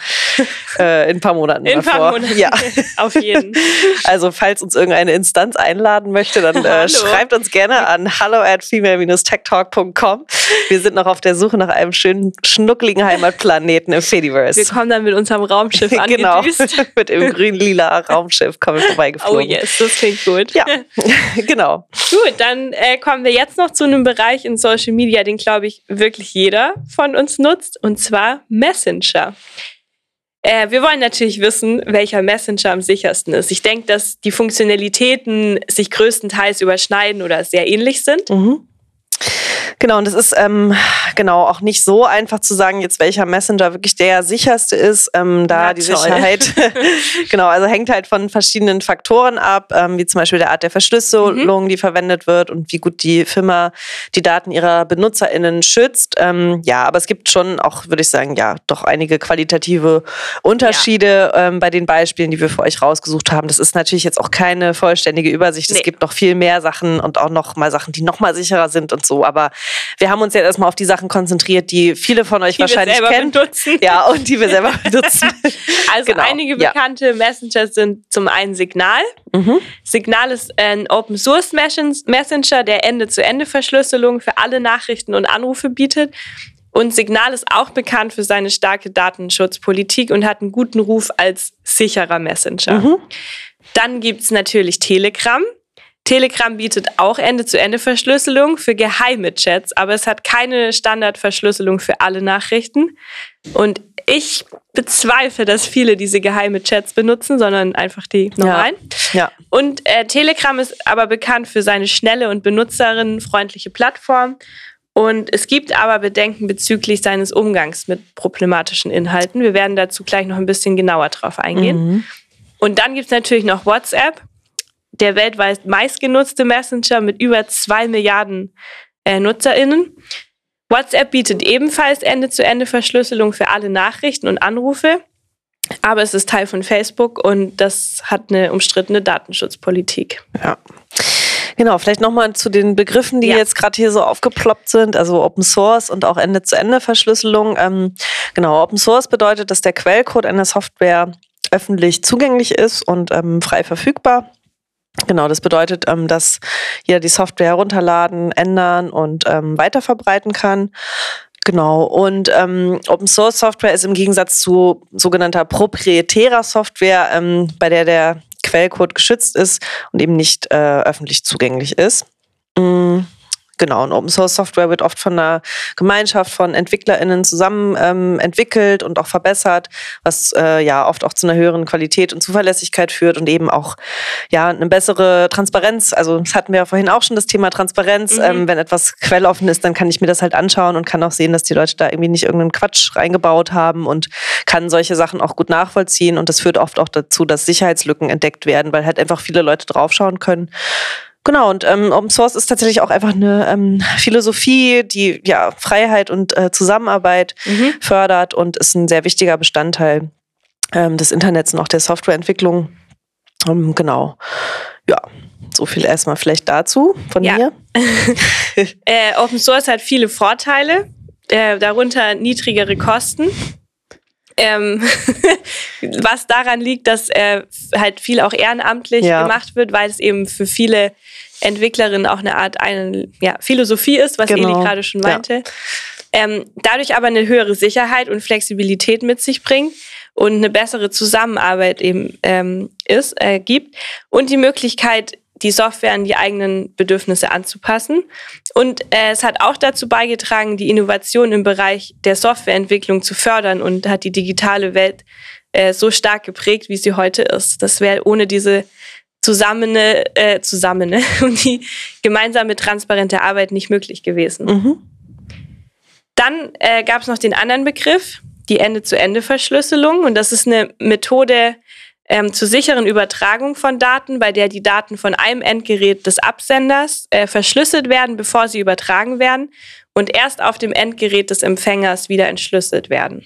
äh, in ein paar Monaten in ein paar vor. Monaten. Ja, auf jeden. Also, falls uns irgendeine Instanz einladen möchte, dann äh, schreibt uns gerne an hallo at female-techtalk.com. Wir sind noch auf der Suche nach einem schönen, schnuckligen Heimatplaneten im Fediverse. Wir kommen dann mit unserem Raumschiff angedüst. Genau, mit dem grün-lila Raumschiff kommen wir vorbeigeflogen. Oh yes, das klingt gut. Ja, genau. Gut, dann äh, kommen wir jetzt noch zu einem Bereich in Social Media, den, glaube ich, wirklich jeder von uns nutzt, und zwar Messenger. Äh, wir wollen natürlich wissen, welcher Messenger am sichersten ist. Ich denke, dass die Funktionalitäten sich größtenteils überschneiden oder sehr ähnlich sind. Mhm. Genau, und es ist ähm, genau auch nicht so einfach zu sagen, jetzt welcher Messenger wirklich der sicherste ist. Ähm, da ja, die toll. Sicherheit, genau, also hängt halt von verschiedenen Faktoren ab, ähm, wie zum Beispiel der Art der Verschlüsselung, mhm. die verwendet wird und wie gut die Firma die Daten ihrer BenutzerInnen schützt. Ähm, ja, aber es gibt schon auch, würde ich sagen, ja, doch einige qualitative Unterschiede ja. ähm, bei den Beispielen, die wir für euch rausgesucht haben. Das ist natürlich jetzt auch keine vollständige Übersicht. Nee. Es gibt noch viel mehr Sachen und auch noch mal Sachen, die noch mal sicherer sind und so. Aber wir haben uns jetzt erstmal auf die Sachen konzentriert, die viele von euch die wahrscheinlich wir kennen. Benutzen. Ja, und die wir selber benutzen. Also genau. einige bekannte ja. Messenger sind zum einen Signal. Mhm. Signal ist ein Open Source Messenger, der Ende-zu-Ende-Verschlüsselung für alle Nachrichten und Anrufe bietet. Und Signal ist auch bekannt für seine starke Datenschutzpolitik und hat einen guten Ruf als sicherer Messenger. Mhm. Dann gibt es natürlich Telegram. Telegram bietet auch Ende-zu-Ende-Verschlüsselung für geheime Chats, aber es hat keine Standardverschlüsselung für alle Nachrichten. Und ich bezweifle, dass viele diese geheime Chats benutzen, sondern einfach die normalen. Ja. ja. Und äh, Telegram ist aber bekannt für seine schnelle und benutzerinnenfreundliche Plattform. Und es gibt aber Bedenken bezüglich seines Umgangs mit problematischen Inhalten. Wir werden dazu gleich noch ein bisschen genauer drauf eingehen. Mhm. Und dann gibt es natürlich noch WhatsApp der weltweit meistgenutzte Messenger mit über zwei Milliarden äh, NutzerInnen. WhatsApp bietet ebenfalls Ende-zu-Ende-Verschlüsselung für alle Nachrichten und Anrufe. Aber es ist Teil von Facebook und das hat eine umstrittene Datenschutzpolitik. Ja. Genau, vielleicht nochmal zu den Begriffen, die ja. jetzt gerade hier so aufgeploppt sind, also Open Source und auch Ende-zu-Ende-Verschlüsselung. Ähm, genau, Open Source bedeutet, dass der Quellcode einer Software öffentlich zugänglich ist und ähm, frei verfügbar. Genau, das bedeutet, ähm, dass jeder die Software herunterladen, ändern und ähm, weiterverbreiten kann. Genau, und ähm, Open Source Software ist im Gegensatz zu sogenannter proprietärer Software, ähm, bei der der Quellcode geschützt ist und eben nicht äh, öffentlich zugänglich ist. Mhm. Genau, und Open Source Software wird oft von einer Gemeinschaft von EntwicklerInnen zusammen ähm, entwickelt und auch verbessert, was äh, ja oft auch zu einer höheren Qualität und Zuverlässigkeit führt und eben auch ja eine bessere Transparenz. Also das hatten wir ja vorhin auch schon das Thema Transparenz. Mhm. Ähm, wenn etwas quelloffen ist, dann kann ich mir das halt anschauen und kann auch sehen, dass die Leute da irgendwie nicht irgendeinen Quatsch reingebaut haben und kann solche Sachen auch gut nachvollziehen. Und das führt oft auch dazu, dass Sicherheitslücken entdeckt werden, weil halt einfach viele Leute draufschauen können. Genau, und ähm, Open Source ist tatsächlich auch einfach eine ähm, Philosophie, die ja Freiheit und äh, Zusammenarbeit mhm. fördert und ist ein sehr wichtiger Bestandteil ähm, des Internets und auch der Softwareentwicklung. Ähm, genau. Ja, so viel erstmal vielleicht dazu von ja. mir. äh, Open Source hat viele Vorteile, äh, darunter niedrigere Kosten. Ähm, was daran liegt, dass äh, halt viel auch ehrenamtlich ja. gemacht wird, weil es eben für viele Entwicklerinnen auch eine Art eine, ja, Philosophie ist, was genau. Eli gerade schon meinte. Ja. Ähm, dadurch aber eine höhere Sicherheit und Flexibilität mit sich bringt und eine bessere Zusammenarbeit eben ähm, ist, äh, gibt und die Möglichkeit, die Software an die eigenen Bedürfnisse anzupassen. Und äh, es hat auch dazu beigetragen, die Innovation im Bereich der Softwareentwicklung zu fördern und hat die digitale Welt äh, so stark geprägt, wie sie heute ist. Das wäre ohne diese zusammene, äh, zusammene und die gemeinsame transparente Arbeit nicht möglich gewesen. Mhm. Dann äh, gab es noch den anderen Begriff, die Ende-zu-Ende-Verschlüsselung. Und das ist eine Methode ähm, zur sicheren Übertragung von Daten, bei der die Daten von einem Endgerät des Absenders äh, verschlüsselt werden, bevor sie übertragen werden und erst auf dem Endgerät des Empfängers wieder entschlüsselt werden.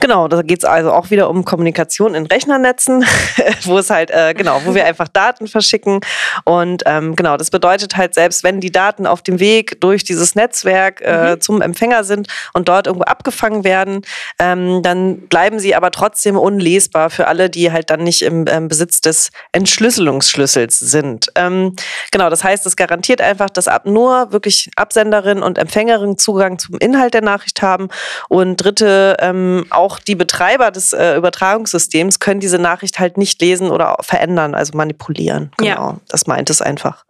Genau, da geht es also auch wieder um Kommunikation in Rechnernetzen, wo es halt, äh, genau, wo wir einfach Daten verschicken. Und ähm, genau, das bedeutet halt, selbst wenn die Daten auf dem Weg durch dieses Netzwerk äh, mhm. zum Empfänger sind und dort irgendwo abgefangen werden, ähm, dann bleiben sie aber trotzdem unlesbar für alle, die halt dann nicht im ähm, Besitz des Entschlüsselungsschlüssels sind. Ähm, genau, das heißt, es garantiert einfach, dass ab nur wirklich Absenderin und Empfängerin Zugang zum Inhalt der Nachricht haben und Dritte ähm, auch die Betreiber des äh, Übertragungssystems können diese Nachricht halt nicht lesen oder verändern, also manipulieren. Genau, ja. das meint es einfach.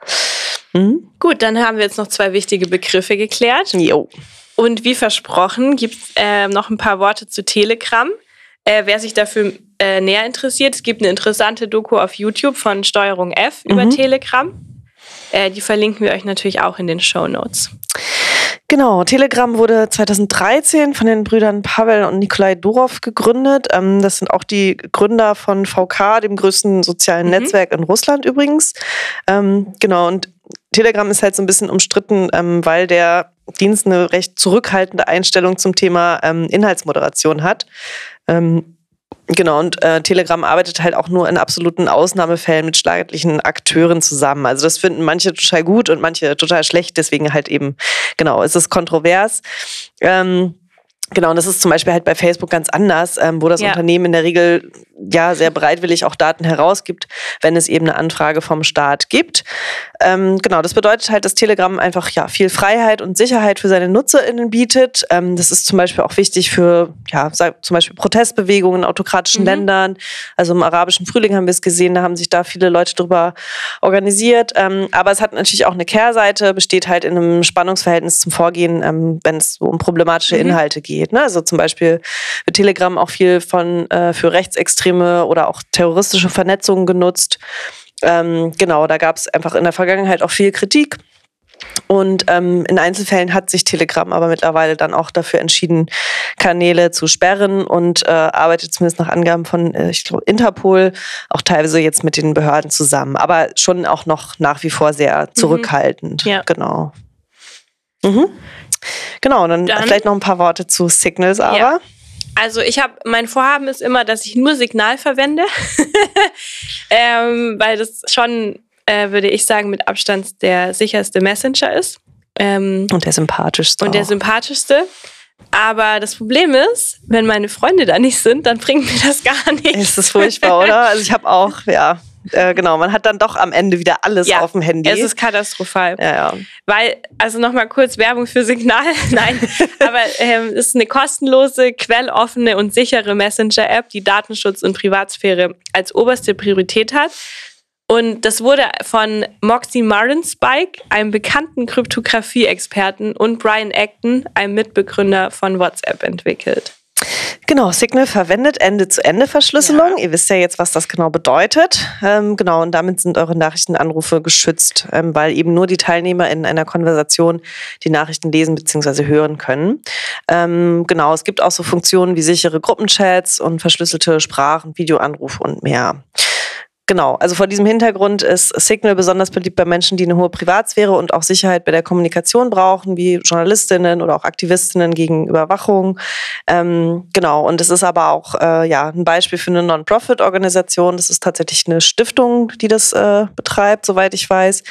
Mhm. Gut, dann haben wir jetzt noch zwei wichtige Begriffe geklärt. Jo. Und wie versprochen gibt es äh, noch ein paar Worte zu Telegram. Äh, wer sich dafür äh, näher interessiert, es gibt eine interessante Doku auf YouTube von Steuerung F über mhm. Telegram. Äh, die verlinken wir euch natürlich auch in den Show Notes. Genau, Telegram wurde 2013 von den Brüdern Pavel und Nikolai Durov gegründet. Ähm, das sind auch die Gründer von VK, dem größten sozialen mhm. Netzwerk in Russland übrigens. Ähm, genau, und Telegram ist halt so ein bisschen umstritten, ähm, weil der Dienst eine recht zurückhaltende Einstellung zum Thema Inhaltsmoderation hat. Ähm, Genau, und äh, Telegram arbeitet halt auch nur in absoluten Ausnahmefällen mit staatlichen Akteuren zusammen. Also das finden manche total gut und manche total schlecht, deswegen halt eben, genau, es ist kontrovers. Ähm, Genau, und das ist zum Beispiel halt bei Facebook ganz anders, ähm, wo das ja. Unternehmen in der Regel ja sehr bereitwillig auch Daten herausgibt, wenn es eben eine Anfrage vom Staat gibt. Ähm, genau, das bedeutet halt, dass Telegram einfach ja viel Freiheit und Sicherheit für seine NutzerInnen bietet. Ähm, das ist zum Beispiel auch wichtig für ja zum Beispiel Protestbewegungen in autokratischen mhm. Ländern. Also im arabischen Frühling haben wir es gesehen, da haben sich da viele Leute drüber organisiert. Ähm, aber es hat natürlich auch eine Kehrseite, besteht halt in einem Spannungsverhältnis zum Vorgehen, ähm, wenn es so um problematische mhm. Inhalte geht geht. Ne? Also zum Beispiel wird Telegram auch viel von äh, für rechtsextreme oder auch terroristische Vernetzungen genutzt. Ähm, genau, da gab es einfach in der Vergangenheit auch viel Kritik. Und ähm, in Einzelfällen hat sich Telegram aber mittlerweile dann auch dafür entschieden, Kanäle zu sperren und äh, arbeitet zumindest nach Angaben von, äh, ich glaube, Interpol auch teilweise jetzt mit den Behörden zusammen, aber schon auch noch nach wie vor sehr mhm. zurückhaltend. Mhm. Ja. Genau. Mhm. Genau, dann, dann, vielleicht noch ein paar Worte zu Signals, aber. Ja. Also ich habe, mein Vorhaben ist immer, dass ich nur Signal verwende, ähm, weil das schon, äh, würde ich sagen, mit Abstand der sicherste Messenger ist. Ähm, und der sympathischste. Und der sympathischste. Aber das Problem ist, wenn meine Freunde da nicht sind, dann bringt mir das gar nichts. Ist das furchtbar, oder? Also ich habe auch, ja, äh, genau, man hat dann doch am Ende wieder alles ja, auf dem Handy. Es ist katastrophal. Ja, ja. Weil, also nochmal kurz Werbung für Signal. Nein, aber ähm, es ist eine kostenlose, quelloffene und sichere Messenger-App, die Datenschutz und Privatsphäre als oberste Priorität hat. Und das wurde von Moxie Marlinspike, einem bekannten Kryptographie-Experten, und Brian Acton, einem Mitbegründer von WhatsApp, entwickelt. Genau, Signal verwendet Ende-zu-Ende-Verschlüsselung. Ja. Ihr wisst ja jetzt, was das genau bedeutet. Ähm, genau, und damit sind eure Nachrichtenanrufe geschützt, ähm, weil eben nur die Teilnehmer in einer Konversation die Nachrichten lesen bzw. hören können. Ähm, genau, es gibt auch so Funktionen wie sichere Gruppenchats und verschlüsselte Sprachen, Videoanrufe und mehr. Genau, also vor diesem Hintergrund ist Signal besonders beliebt bei Menschen, die eine hohe Privatsphäre und auch Sicherheit bei der Kommunikation brauchen, wie Journalistinnen oder auch Aktivistinnen gegen Überwachung. Ähm, genau, und es ist aber auch äh, ja, ein Beispiel für eine Non-Profit-Organisation. Das ist tatsächlich eine Stiftung, die das äh, betreibt, soweit ich weiß.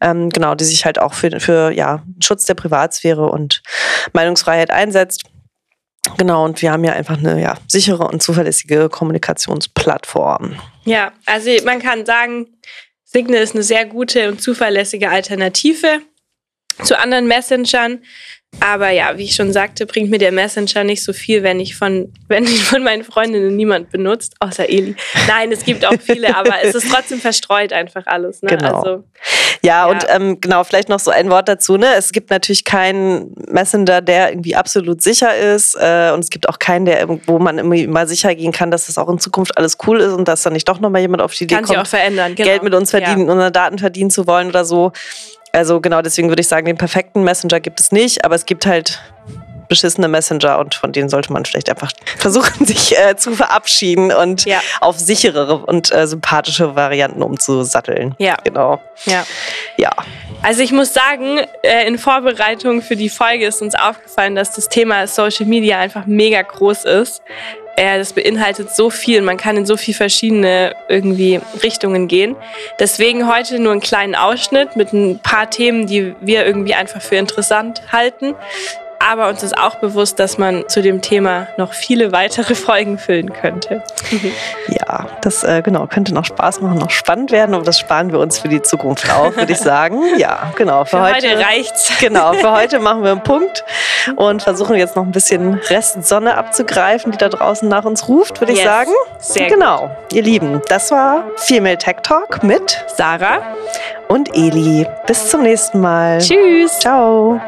Ähm, genau, die sich halt auch für, für ja, Schutz der Privatsphäre und Meinungsfreiheit einsetzt. Genau, und wir haben ja einfach eine ja, sichere und zuverlässige Kommunikationsplattform. Ja, also man kann sagen, Signal ist eine sehr gute und zuverlässige Alternative zu anderen Messengern. Aber ja, wie ich schon sagte, bringt mir der Messenger nicht so viel, wenn ich von, wenn ich von meinen Freundinnen niemand benutzt, außer Eli. Nein, es gibt auch viele, aber es ist trotzdem verstreut einfach alles. Ne? Genau. Also, ja, ja, und ähm, genau, vielleicht noch so ein Wort dazu. Ne? Es gibt natürlich keinen Messenger, der irgendwie absolut sicher ist. Äh, und es gibt auch keinen, der, wo man immer mal sicher gehen kann, dass das auch in Zukunft alles cool ist und dass dann nicht doch nochmal jemand auf die Idee kann kommt, auch verändern. Genau. Geld mit uns verdienen, ja. unsere Daten verdienen zu wollen oder so. Also genau deswegen würde ich sagen, den perfekten Messenger gibt es nicht, aber es gibt halt beschissene Messenger und von denen sollte man vielleicht einfach versuchen, sich äh, zu verabschieden und ja. auf sicherere und äh, sympathische Varianten umzusatteln. Ja. Genau. Ja. Ja. Also ich muss sagen, äh, in Vorbereitung für die Folge ist uns aufgefallen, dass das Thema Social Media einfach mega groß ist. Äh, das beinhaltet so viel, man kann in so viele verschiedene irgendwie Richtungen gehen. Deswegen heute nur einen kleinen Ausschnitt mit ein paar Themen, die wir irgendwie einfach für interessant halten. Aber uns ist auch bewusst, dass man zu dem Thema noch viele weitere Folgen füllen könnte. Ja, das äh, genau könnte noch Spaß machen, noch spannend werden, aber das sparen wir uns für die Zukunft auf, würde ich sagen. Ja, genau. Für, für heute, heute reicht's. Genau, für heute machen wir einen Punkt und versuchen jetzt noch ein bisschen Rest Sonne abzugreifen, die da draußen nach uns ruft, würde yes. ich sagen. Sehr genau. Gut. Ihr Lieben, das war Female Tech Talk mit Sarah und Eli. Bis zum nächsten Mal. Tschüss. Ciao.